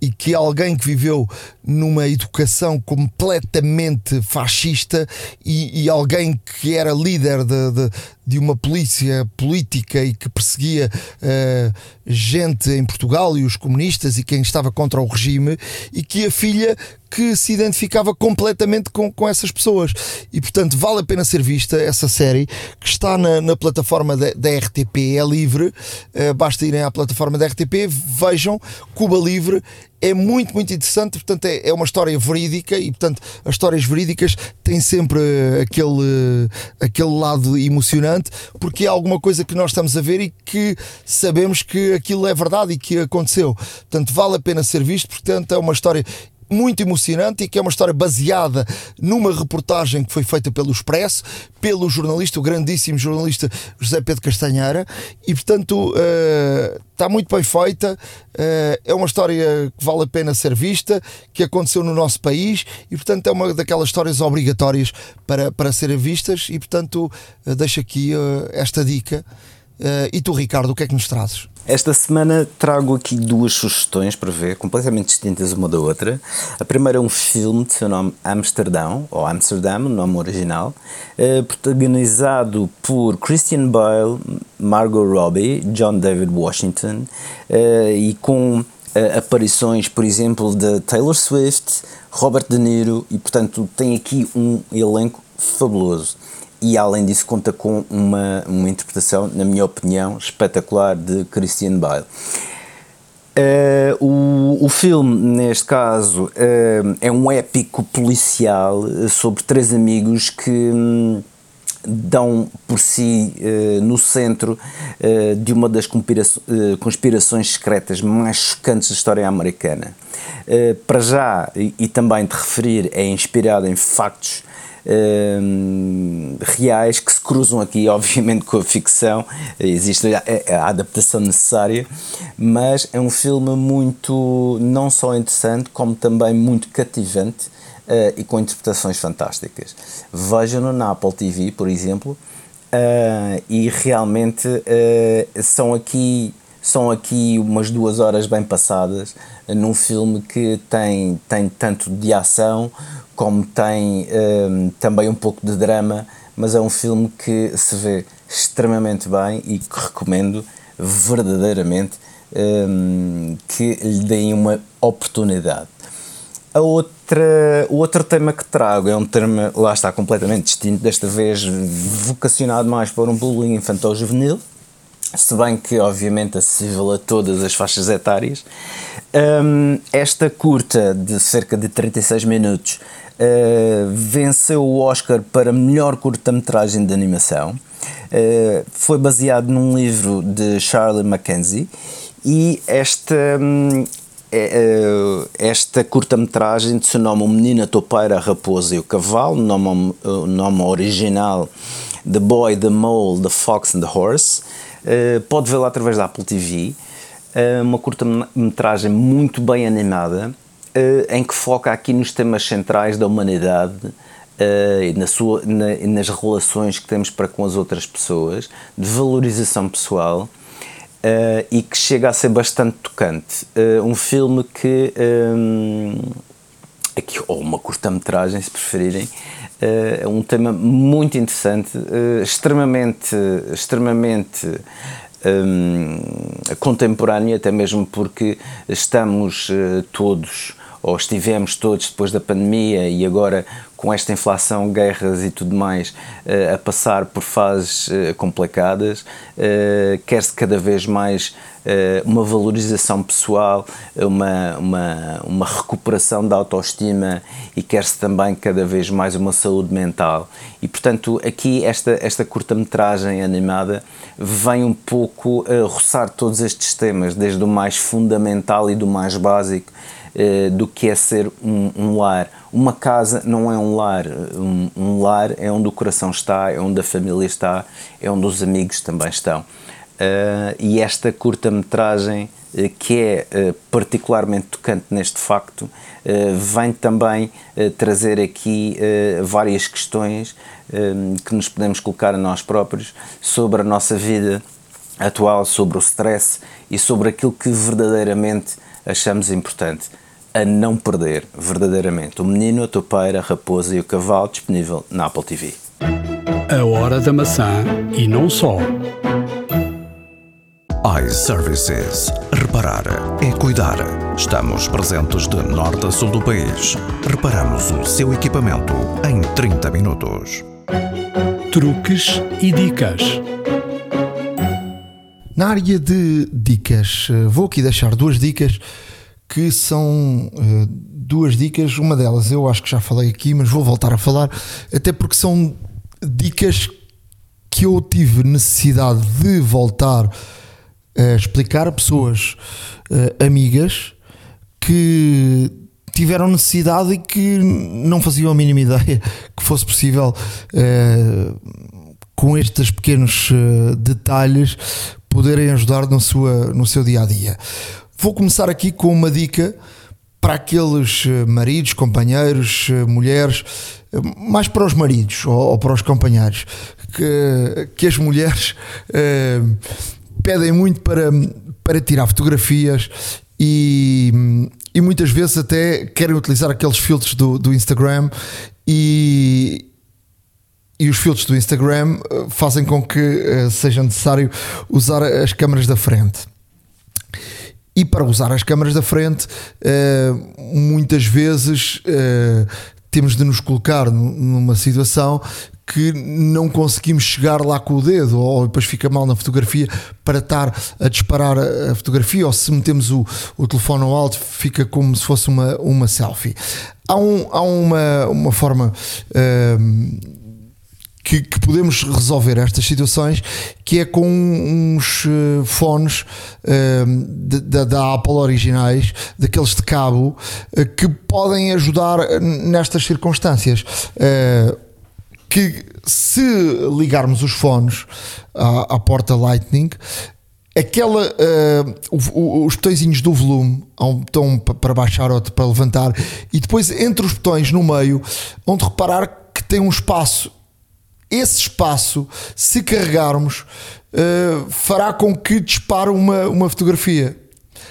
e que alguém que viveu numa educação completamente fascista e, e alguém que era líder de, de, de, uma polícia política e que perseguia uh, gente em Portugal e os comunistas e quem estava contra o regime e que a filha que se identificava completamente com, com essas pessoas. E portanto vale a pena ser vista essa série que está na, na plataforma da, da, RTP, é livre, uh, basta irem à plataforma da RTP, vejam Cuba Livre é muito, muito interessante. Portanto, é, é uma história verídica e, portanto, as histórias verídicas têm sempre aquele, aquele lado emocionante, porque é alguma coisa que nós estamos a ver e que sabemos que aquilo é verdade e que aconteceu. Portanto, vale a pena ser visto. Portanto, é uma história muito emocionante e que é uma história baseada numa reportagem que foi feita pelo Expresso, pelo jornalista, o grandíssimo jornalista José Pedro Castanheira, e portanto uh, está muito bem feita. Uh, é uma história que vale a pena ser vista, que aconteceu no nosso país e portanto é uma daquelas histórias obrigatórias para, para serem vistas. E portanto, uh, deixo aqui esta dica. e tu, Ricardo, o que é que nos trazes? Esta semana trago aqui duas sugestões para ver, completamente distintas uma da outra. A primeira é um filme de seu nome Amsterdão, ou Amsterdam, nome original, eh, protagonizado por Christian Bale, Margot Robbie, John David Washington, eh, e com eh, aparições, por exemplo, de Taylor Swift, Robert De Niro, e portanto tem aqui um elenco fabuloso e além disso conta com uma, uma interpretação, na minha opinião, espetacular de Christian Bale. Uh, o, o filme, neste caso, uh, é um épico policial sobre três amigos que hum, dão por si uh, no centro de uma das conspirações secretas mais chocantes da história americana. para já, e, e também de referir, é inspirado em factos Ehm, reais que se cruzam aqui, obviamente, com a ficção. Existe a, a, adaptação necessária, mas é um filme muito, não só interessante, como também muito cativante uh, e com interpretações fantásticas. Vejam-no na Apple TV, por exemplo, uh, e realmente uh, são aqui são aqui umas duas horas bem passadas num filme que tem, tem tanto de ação como tem um, também um pouco de drama, mas é um filme que se vê extremamente bem e que recomendo verdadeiramente um, que lhe deem uma oportunidade. a outra, o outro tema que trago é um tema, lá está, completamente distinto, desta vez vocacionado mais para um bullying infantil juvenil, se bem que obviamente acessível a todas as faixas etárias. Um, esta curta de cerca de 36 minutos uh, venceu o Oscar para melhor curta-metragem de animação. Uh, foi baseado num livro de Charlie Mackenzie e esta, um, é, é, esta curta-metragem se nome O Menino, a Topeira, a Raposa e o Cavalo, nome, o nome original The Boy, The Mole, The Fox and the Horse. Uh, pode vê-la através da Apple TV. Uh, uma curta-metragem muito bem animada, uh, em que foca aqui nos temas centrais da humanidade e na sua, na, nas relações que temos para com as outras pessoas, de valorização pessoal e que chega a ser bastante tocante. Um filme que. Um, aqui, ou uma curta-metragem, se preferirem, é um tema muito interessante, extremamente, extremamente um, contemporâneo, até mesmo porque estamos todos ou estivemos todos depois da pandemia e agora com esta inflação, guerras e tudo mais, uh, a passar por fases uh, complicadas, uh, quer-se cada vez mais uma valorização pessoal, uma, uma, uma recuperação da autoestima e quer-se também cada vez mais uma saúde mental. E portanto, aqui esta, esta curta-metragem animada vem um pouco roçar todos estes temas, desde o mais fundamental e do mais básico eh, do que é ser um, um, lar. Uma casa não é um lar, um, um, lar é onde o coração está, é onde a família está, é onde os amigos também estão. Uh, e esta curta-metragem, uh, que é particularmente tocante neste facto, vem também trazer aqui várias questões que nos podemos colocar a nós próprios sobre a nossa vida atual, sobre o stress e sobre aquilo que verdadeiramente achamos importante a não perder verdadeiramente. O Menino, a Topeira, a Raposa e o Cavalo disponível na Apple TV. A Hora da Maçã e não só. iServices. Reparar é cuidar. Estamos presentes de norte a sul do país. Reparamos o seu equipamento em 30 minutos. Truques e dicas. Na área de dicas, vou aqui deixar duas dicas que são uh, duas dicas. Uma delas eu acho que já falei aqui, mas vou voltar a falar, até porque são dicas que eu tive necessidade de voltar a explicar a pessoas uh, amigas que tiveram necessidade e que não faziam a mínima ideia que fosse possível uh, com estes pequenos detalhes poderem ajudar no, sua, no seu dia a dia. Vou começar aqui com uma dica para aqueles eh, maridos, companheiros, eh, mulheres, eh, mais para os maridos ou, ou para os companheiros, que, que as mulheres eh, pedem muito para, para tirar fotografias e, e muitas vezes até querem utilizar aqueles filtros do, do Instagram e, e os filtros do Instagram fazem com que seja necessário usar as câmaras da frente. E para usar as câmaras da frente, eh, muitas vezes eh, temos de nos colocar numa situação que não conseguimos chegar lá com o dedo, ou depois fica mal na fotografia para estar a disparar a fotografia, ou se metemos o, o telefone ao alto, fica como se fosse uma, uma selfie. Há, um, há uma, uma forma. Uh, que, que, podemos resolver estas situações, que é com uns uh, fones uh, da Apple originais, daqueles de cabo, uh, que podem ajudar nestas circunstâncias. que se ligarmos os fones à, à porta Lightning, aquela uh, os botõezinhos do volume há um botão para baixar outro para levantar e depois entre os botões no meio onde reparar que tem um espaço esse espaço, se carregarmos, uh, fará com que dispare uma, uma fotografia.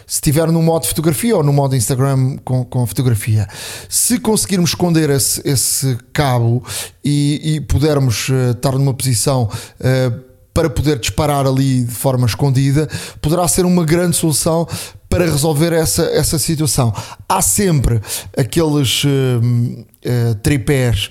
Se estiver no modo fotografia ou no modo Instagram com, com fotografia. Se conseguirmos esconder esse, esse cabo e, e pudermos uh, estar numa posição uh, para poder disparar ali de forma escondida, poderá ser uma grande solução para resolver essa, essa situação. Há sempre aqueles uh, uh, tripés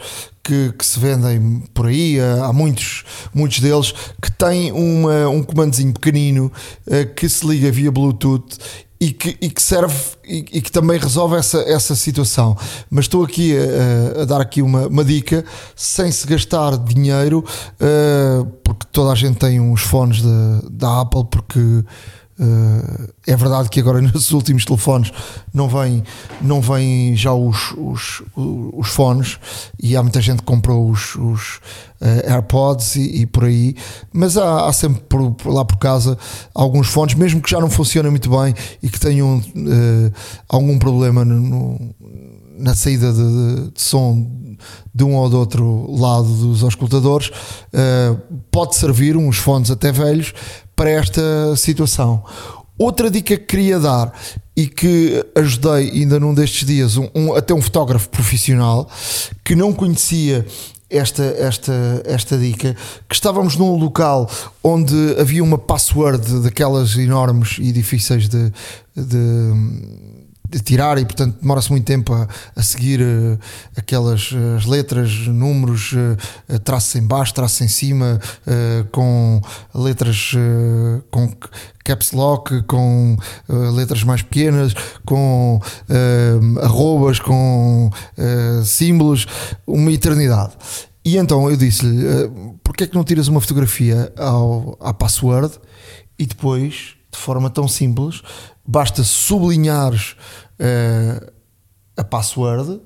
que, que, se vendem por aí, há muitos, muitos deles que têm uma, um comandozinho pequenino uh, que se liga via Bluetooth e que, e que serve e, e, que também resolve essa, essa situação. Mas estou aqui a, a dar aqui uma, uma, dica sem se gastar dinheiro, uh, porque toda a gente tem uns fones da Apple, porque Uh, é verdade que agora nos últimos telefones não vem, não vem já os, os, os fones e há muita gente que comprou os, os uh, AirPods e, e, por aí, mas há, há sempre por, por, lá por casa alguns fones, mesmo que já não funcionem muito bem e que tenham uh, algum problema no, na saída de, de, som de um ou do outro lado dos auscultadores, pode servir uns fones até velhos para esta situação. Outra dica que queria dar e que ajudei ainda num destes dias, um, um, até um fotógrafo profissional que não conhecia esta, esta, esta dica, que estávamos num local onde havia uma password daquelas enormes e difíceis de, de de tirar e portanto demora-se muito tempo a, a seguir uh, aquelas as letras, números, uh, traços em baixo, traços em cima, com letras com caps lock, com letras mais pequenas, com arrobas, com símbolos, uma eternidade. E então eu disse-lhe: uh, porquê é que não tiras uma fotografia ao, à password e depois, de forma tão simples, basta sublinhares uh, a password,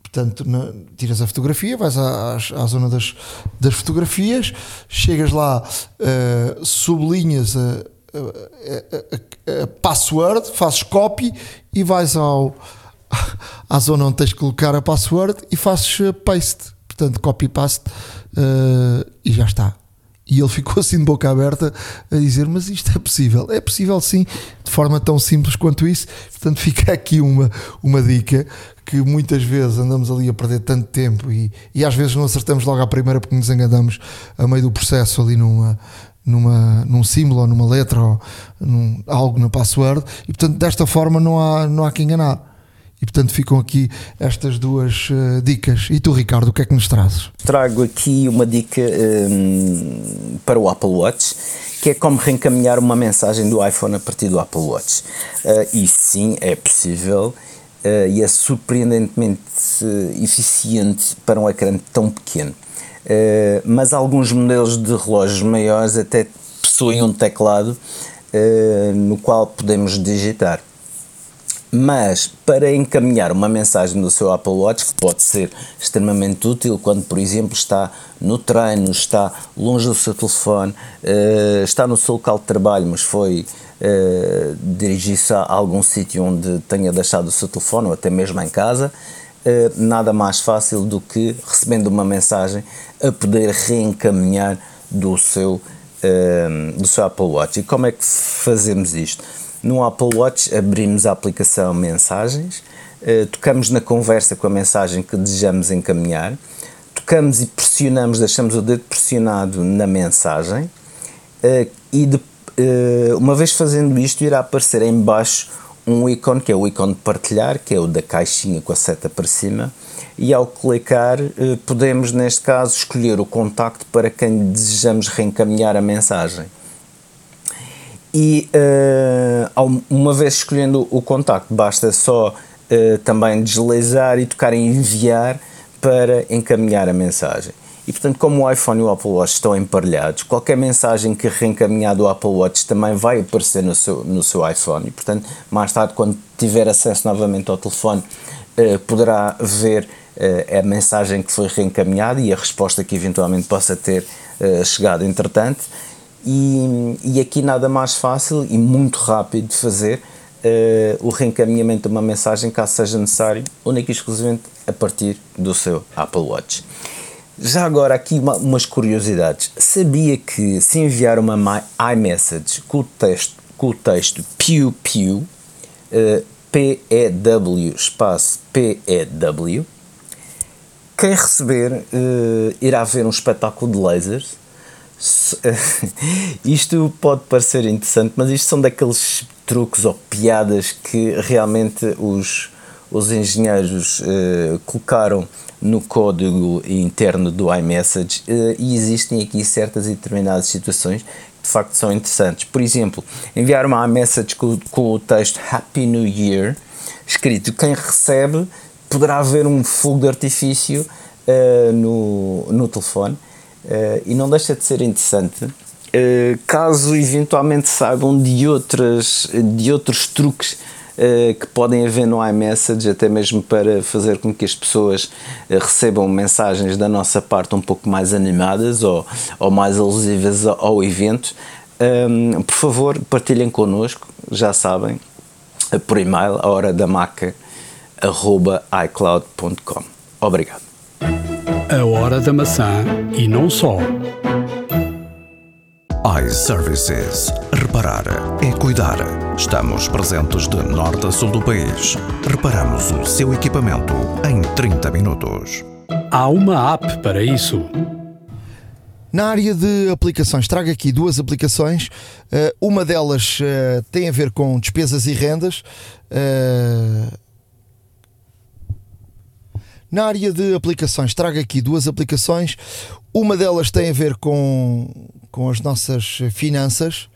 portanto, na, tiras a fotografia, vais à, à, zona das, das fotografias, chegas lá, uh, sublinhas a, a, a, password, fazes copy e vais ao, à zona onde tens de colocar a password e fazes eh, paste, portanto, copy-paste uh, e já está. E ele ficou assim de boca aberta a dizer: Mas isto é possível? É possível sim, de forma tão simples quanto isso. Portanto, fica aqui uma, uma dica que muitas vezes andamos ali a perder tanto tempo e, e às vezes não acertamos logo à primeira porque nos enganamos a meio do processo ali numa, numa, num símbolo ou numa letra ou num, algo na password. E portanto, desta forma não há, não há que enganar. Portanto ficam aqui estas duas uh, dicas. E tu, Ricardo, o que é que nos trazes? Trago aqui uma dica um, para o Apple Watch, que é como reencaminhar uma mensagem do iPhone a partir do Apple Watch. Uh, e sim, é possível uh, e é surpreendentemente eficiente para um ecrã tão pequeno. mas alguns modelos de relógios maiores até possuem um teclado no qual podemos digitar mas para encaminhar uma mensagem do seu Apple Watch, que pode ser extremamente útil quando, por exemplo, está no treino, está longe do seu telefone, uh, está no seu local de trabalho, mas foi uh, dirigir-se a algum sítio onde tenha deixado o seu telefone ou até mesmo em casa, uh, nada mais fácil do que recebendo uma mensagem a poder reencaminhar do seu, do seu Apple Watch. E como é que fazemos isto? No Apple Watch abrimos a aplicação Mensagens, uh, tocamos na conversa com a mensagem que desejamos encaminhar, tocamos e pressionamos, deixamos o dedo pressionado na mensagem uh, e de, uh, uma vez fazendo isto irá aparecer em baixo um ícone que é o ícone de partilhar, que é o da caixinha com a seta para cima, e ao clicar podemos, neste caso, escolher o contacto para quem desejamos reencaminhar a mensagem e uh, uma vez escolhendo o contacto, basta só uh, também deslizar e tocar em enviar para encaminhar a mensagem. E portanto, como o iPhone e o Apple Watch estão emparelhados, qualquer mensagem que reencaminhar do Apple Watch também vai aparecer no seu, no seu iPhone. E portanto, mais tarde, quando tiver acesso novamente ao telefone, uh, poderá ver a mensagem que foi reencaminhada e a resposta que eventualmente possa ter chegado entretanto e, e aqui nada mais fácil e muito rápido de fazer uh, o reencaminhamento de uma mensagem, caso seja necessário, única e exclusivamente a partir do seu Apple Watch. Já agora aqui uma, umas curiosidades. Sabia que se enviar uma iMessage com o texto, com o texto Pew Pew, uh, P-E-W espaço P-E-W, quem receber uh, irá ver um espetáculo de lasers isto pode parecer interessante, mas isto são daqueles truques ou piadas que realmente os, os engenheiros uh, colocaram no código interno do iMessage uh, e existem aqui certas e determinadas situações que de facto são interessantes. Por exemplo, enviar uma iMessage com, com o texto Happy New Year, escrito quem recebe poderá haver um fogo de artifício uh, no, no telefone e não deixa de ser interessante eh, caso eventualmente saibam de, outras, de outros truques uh, que podem haver no iMessage, até mesmo para fazer com que as pessoas uh, recebam mensagens da nossa parte um pouco mais animadas ou, ou mais alusivas ao, ao evento, um, ehm, por favor partilhem connosco, já sabem, por e-mail, a hora da maca, icloud.com. Obrigado. A hora da maçã e não só iServices. Reparar é cuidar. Estamos presentes de norte a sul do país. Reparamos o seu equipamento em 30 minutos. Há uma app para isso. Na área de aplicações, trago aqui duas aplicações. Uh, uma delas uh, tem a ver com despesas e rendas. Na área de aplicações, trago aqui duas aplicações. Uma delas tem a ver com, com as nossas finanças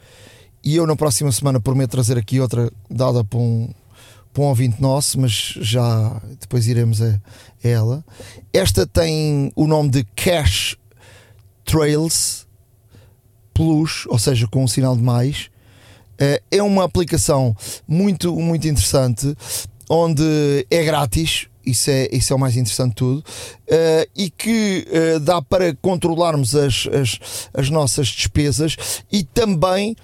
e eu na próxima semana prometo trazer aqui outra dada para um, para um ouvinte nosso, mas já depois iremos a, a ela. Esta tem o nome de Cash Trails Plus, ou seja, com um sinal de mais. Eh, é uma aplicação muito, muito interessante onde é grátis isso é, isso é o mais interessante de tudo, uh, e que uh, dá para controlarmos as, as, as nossas despesas e também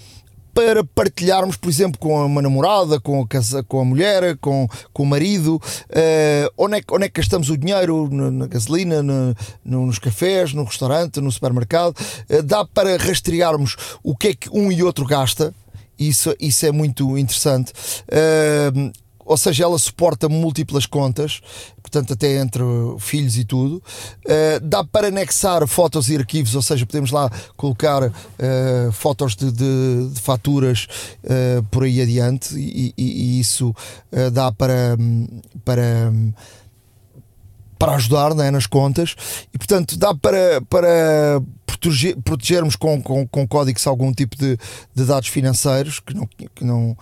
para partilharmos, por exemplo, com uma namorada, com a, casa, com a mulher, com, com o marido, uh, onde, é, onde é que gastamos o dinheiro, na, na gasolina, no, nos cafés, no restaurante, no supermercado. Uh, dá para rastrearmos o que é que um e outro gasta. Isso, isso é muito interessante. Uh, ou seja, ela suporta múltiplas contas, portanto, até entre filhos e tudo. Uh, dá para anexar fotos e arquivos, ou seja, podemos lá colocar uh, fotos de, de, de faturas uh, por aí adiante, e, e, e isso dá para. para para ajudar né, nas contas e portanto dá para, para proteger, protegermos com, com, com códigos algum tipo de, de dados financeiros que não, que não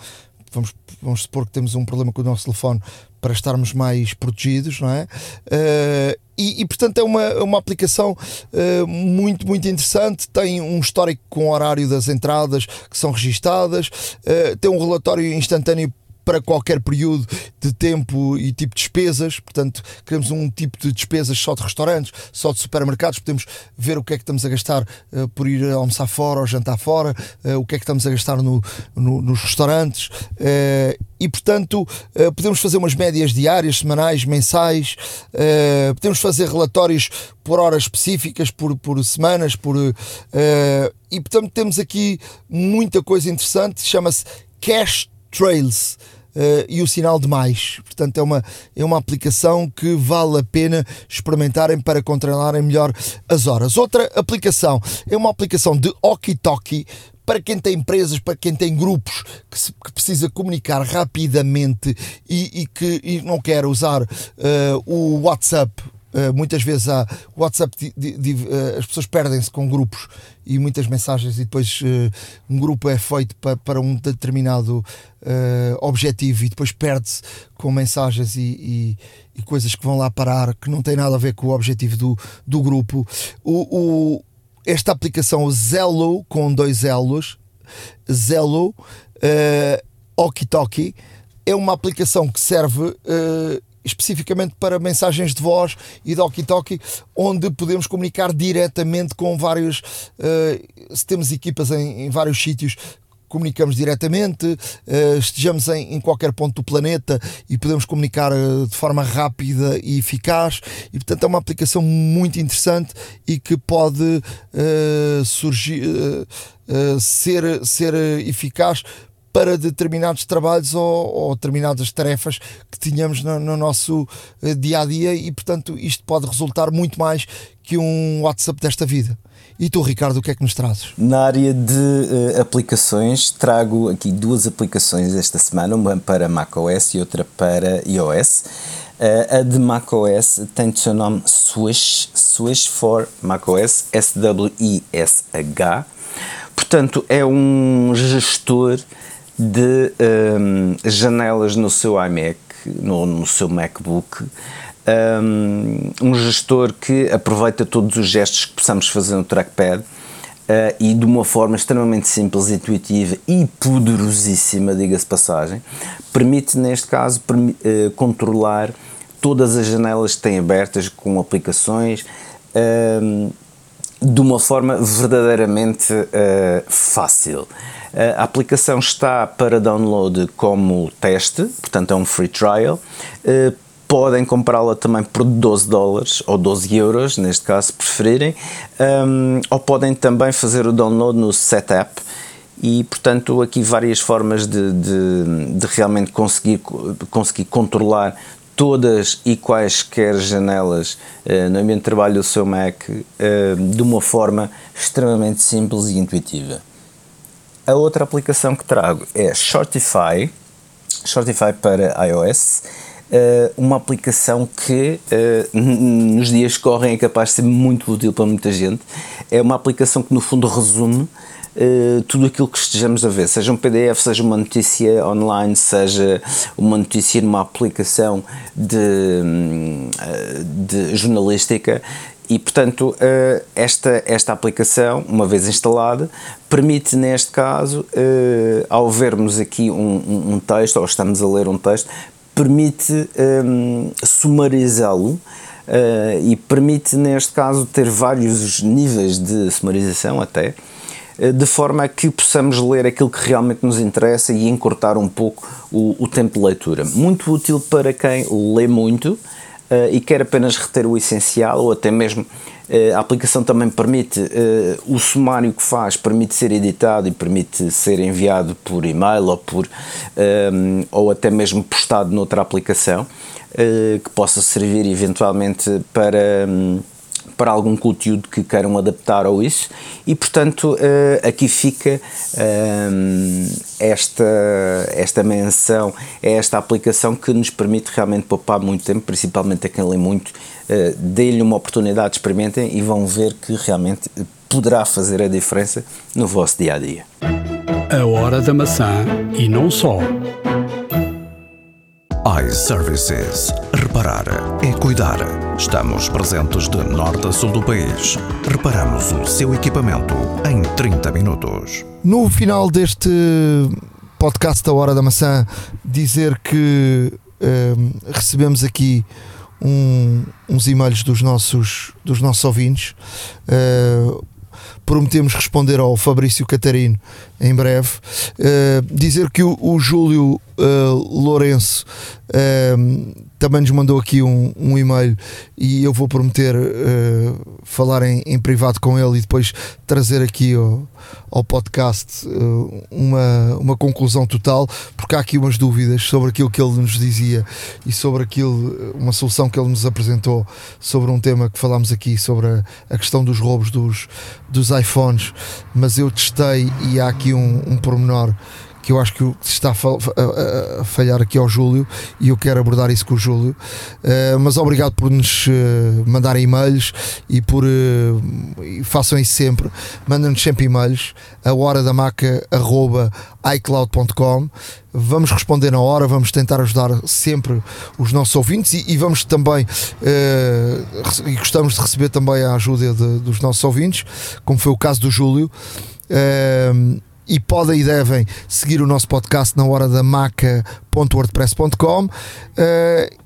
vamos, vamos supor que temos um problema com o nosso telefone para estarmos mais protegidos, não é? Uh, e, e, portanto é uma, é uma aplicação uh, muito, muito interessante. Tem um histórico com o horário das entradas que são registadas, uh, tem um relatório instantâneo para qualquer período de tempo e tipo de despesas. Portanto, queremos um tipo de despesas só de restaurantes, só de supermercados. Podemos ver o que é que estamos a gastar uh, por ir almoçar fora ou jantar fora, uh, o que é que estamos a gastar no, no, nos restaurantes. Uh, e, portanto, podemos fazer umas médias diárias, semanais, mensais. podemos fazer relatórios por horas específicas, por, por semanas, por. e, portanto, temos aqui muita coisa interessante. Chama-se Cash Trails. Uh, e o sinal de mais. Portanto, é uma, é uma aplicação que vale a pena experimentarem para controlarem melhor as horas. Outra aplicação é uma aplicação de Toki. Para quem tem empresas, para quem tem grupos que, se, que precisa comunicar rapidamente e, e que e não quer usar uh, o WhatsApp Uh, muitas vezes há WhatsApp, uh, as pessoas perdem-se com grupos e muitas mensagens, e depois uh, um grupo é feito para, para um determinado objetivo e depois perde-se com mensagens e, e, e, coisas que vão lá parar que não tem nada a ver com o objetivo do, do grupo. O, o esta aplicação Zello, com dois L's, Zello, uh, Okitoki, é uma aplicação que serve especificamente para mensagens de voz e walkie-talkie, onde podemos comunicar diretamente com vários. Uh, se temos equipas em, em vários sítios, comunicamos diretamente, uh, estejamos em, em, qualquer ponto do planeta e podemos comunicar uh, de forma rápida e eficaz. E portanto é uma aplicação muito interessante e que pode uh, surgir, ser, ser eficaz para determinados trabalhos ou, ou determinadas tarefas que tínhamos no, no nosso uh, dia a dia e, portanto, isto pode resultar muito mais que um WhatsApp desta vida. E tu, Ricardo, o que é que nos trazes? Na área de uh, aplicações, trago aqui duas aplicações esta semana, uma para macOS e outra para iOS. Uh, a de macOS tem o seu nome Swish, Swish for macOS, S-W-I-S-H. Portanto, é um gestor de um, janelas no seu iMac, no, no seu MacBook, um, um gestor que aproveita todos os gestos que possamos fazer no trackpad uh, e de uma forma extremamente simples, intuitiva e poderosíssima, diga-se passagem, permite neste caso uh, controlar todas as janelas que têm abertas com aplicações uh, de uma forma verdadeiramente uh, fácil. A aplicação está para download como teste, portanto é um free trial. Uh, podem comprá-la também por 12 dólares ou 12 euros, neste caso, se preferirem, ou podem também fazer o download no Setup e, portanto, aqui várias formas de, de, de realmente conseguir, conseguir controlar todas e quaisquer janelas uh, no ambiente de trabalho do seu Mac uh, de uma forma extremamente simples e intuitiva. A outra aplicação que trago é Shortify, Shortify para iOS uh, uma aplicação que uh, nos dias que correm é capaz de ser muito útil para muita gente. É uma aplicação que no fundo resume Uh, tudo aquilo que estejamos a ver, seja um PDF, seja uma notícia online, seja uma notícia numa aplicação de, de jornalística. E, portanto, uh, esta, esta aplicação, uma vez instalada, permite, neste caso, uh, ao vermos aqui um, um, texto, ou estamos a ler um texto, permite um, sumarizá-lo uh, e permite, neste caso, ter vários níveis de sumarização até, de forma a que possamos ler aquilo que realmente nos interessa e encurtar um pouco o, o tempo de leitura. Muito útil para quem lê muito e quer apenas reter o essencial ou até mesmo a aplicação também permite, o sumário que faz permite ser editado e permite ser enviado por e-mail ou, por, ou até mesmo postado noutra aplicação que possa servir eventualmente para para algum conteúdo que queiram adaptar ou isso e portanto aqui fica esta, esta menção, esta aplicação que nos permite realmente poupar muito tempo, principalmente a quem lê muito uh, dê-lhe uma oportunidade, experimentem e vão ver que realmente poderá fazer a diferença no vosso dia a dia. A hora da maçã e não só. iServices. Reparar é cuidar. Estamos presentes de norte a sul do país. Reparamos o seu equipamento em 30 minutos. No final deste podcast da Hora da Maçã, dizer que eh, recebemos aqui um, uns e-mails dos nossos, dos nossos ouvintes. Uh, prometemos responder ao Fabrício Catarino em breve. Uh, dizer que o, o Júlio uh, Lourenço uh, também nos mandou aqui um, um e-mail e eu vou prometer falar em, em, privado com ele e depois trazer aqui ao, ao podcast uma, uma conclusão total, porque há aqui umas dúvidas sobre aquilo que ele nos dizia e sobre aquilo, uma solução que ele nos apresentou sobre um tema que falámos aqui sobre a, a questão dos roubos dos, dos iPhones, mas eu testei e há aqui um, um pormenor que eu acho que está a, falhar aqui ao Júlio e eu quero abordar isso com o Júlio. Uh, mas obrigado por nos uh, mandarem e-mails e por uh, façam isso sempre. Mandem-nos sempre e-mails a hora da maca icloud.com. Vamos responder na hora, vamos tentar ajudar sempre os nossos ouvintes e, e vamos também e gostamos de receber também a ajuda de, dos nossos ouvintes, como foi o caso do Júlio. E podem e devem seguir o nosso podcast na hora da maca.wordpress.com uh,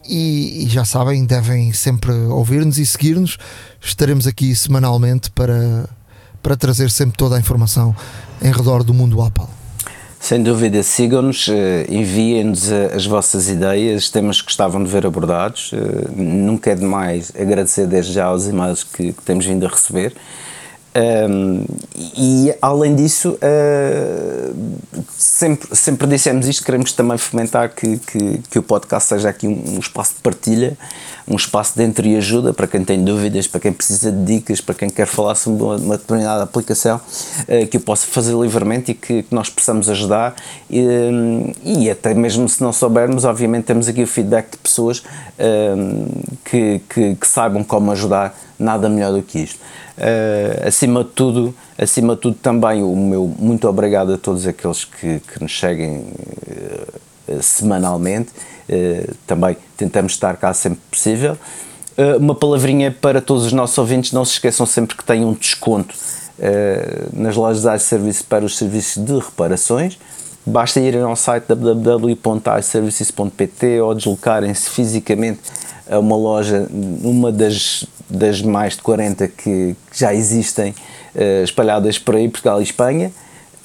e, e, já sabem, devem sempre ouvir-nos e seguir-nos. Estaremos aqui semanalmente para, para trazer sempre toda a informação em redor do mundo Apple. Sem dúvida, sigam-nos, eh, enviem-nos eh, as vossas ideias, temas que gostavam de ver abordados. Nunca é demais agradecer desde já aos e-mails que, que temos vindo a receber. Um, e além disso, uh, sempre, sempre dissemos isto, queremos também fomentar que, que, que o podcast seja aqui um, um, espaço de partilha, um espaço de entre e ajuda para quem tem dúvidas, para quem precisa de dicas, para quem quer falar sobre uma, uma determinada aplicação, uh, que eu possa fazer livremente e que, que nós possamos ajudar. Um, e, até mesmo se não soubermos, obviamente temos aqui o feedback de pessoas que, que, que saibam como ajudar, nada melhor do que isto. Uh, acima de tudo, acima de tudo também o meu muito obrigado a todos aqueles que, que nos seguem uh, semanalmente. Uh, também tentamos estar cá sempre possível. uma palavrinha para todos os nossos ouvintes, não se esqueçam sempre que têm um desconto nas lojas de iService para os serviços de reparações. Basta irem ao site www.iservices.pt ou deslocarem-se fisicamente a uma loja, uma das das mais de 40 que, que já existem uh, espalhadas por aí, Portugal e Espanha.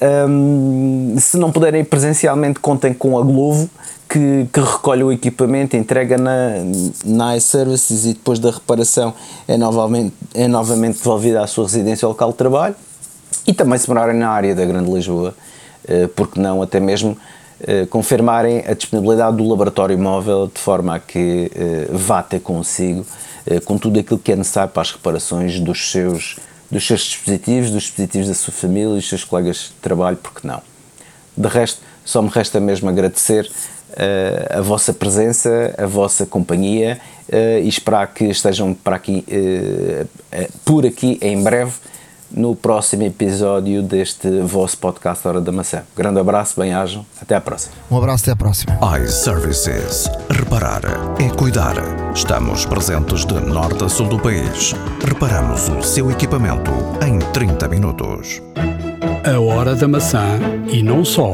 Um, se não puderem presencialmente, contem com a Glovo, que, que recolhe o equipamento, entrega na, na iServices e depois da reparação é novamente, é novamente devolvida à sua residência ou local de trabalho. E também se morarem na área da Grande Lisboa, uh, porque não até mesmo confirmarem a disponibilidade do laboratório móvel de forma a que uh, vá ter consigo eh, com tudo aquilo que é necessário para as reparações dos seus, dos seus dispositivos, dos dispositivos da sua família e dos seus colegas de trabalho, porque não. De resto, só me resta mesmo agradecer a vossa presença, a vossa companhia e esperar que estejam para aqui, por aqui em breve no próximo episódio deste vosso podcast Hora da Maçã. Grande abraço, bem-ajam, até à próxima. Um abraço, até à próxima. iServices. Reparar é cuidar. Estamos presentes de norte a sul do país. Reparamos o seu equipamento em 30 minutos. A Hora da Maçã e não só.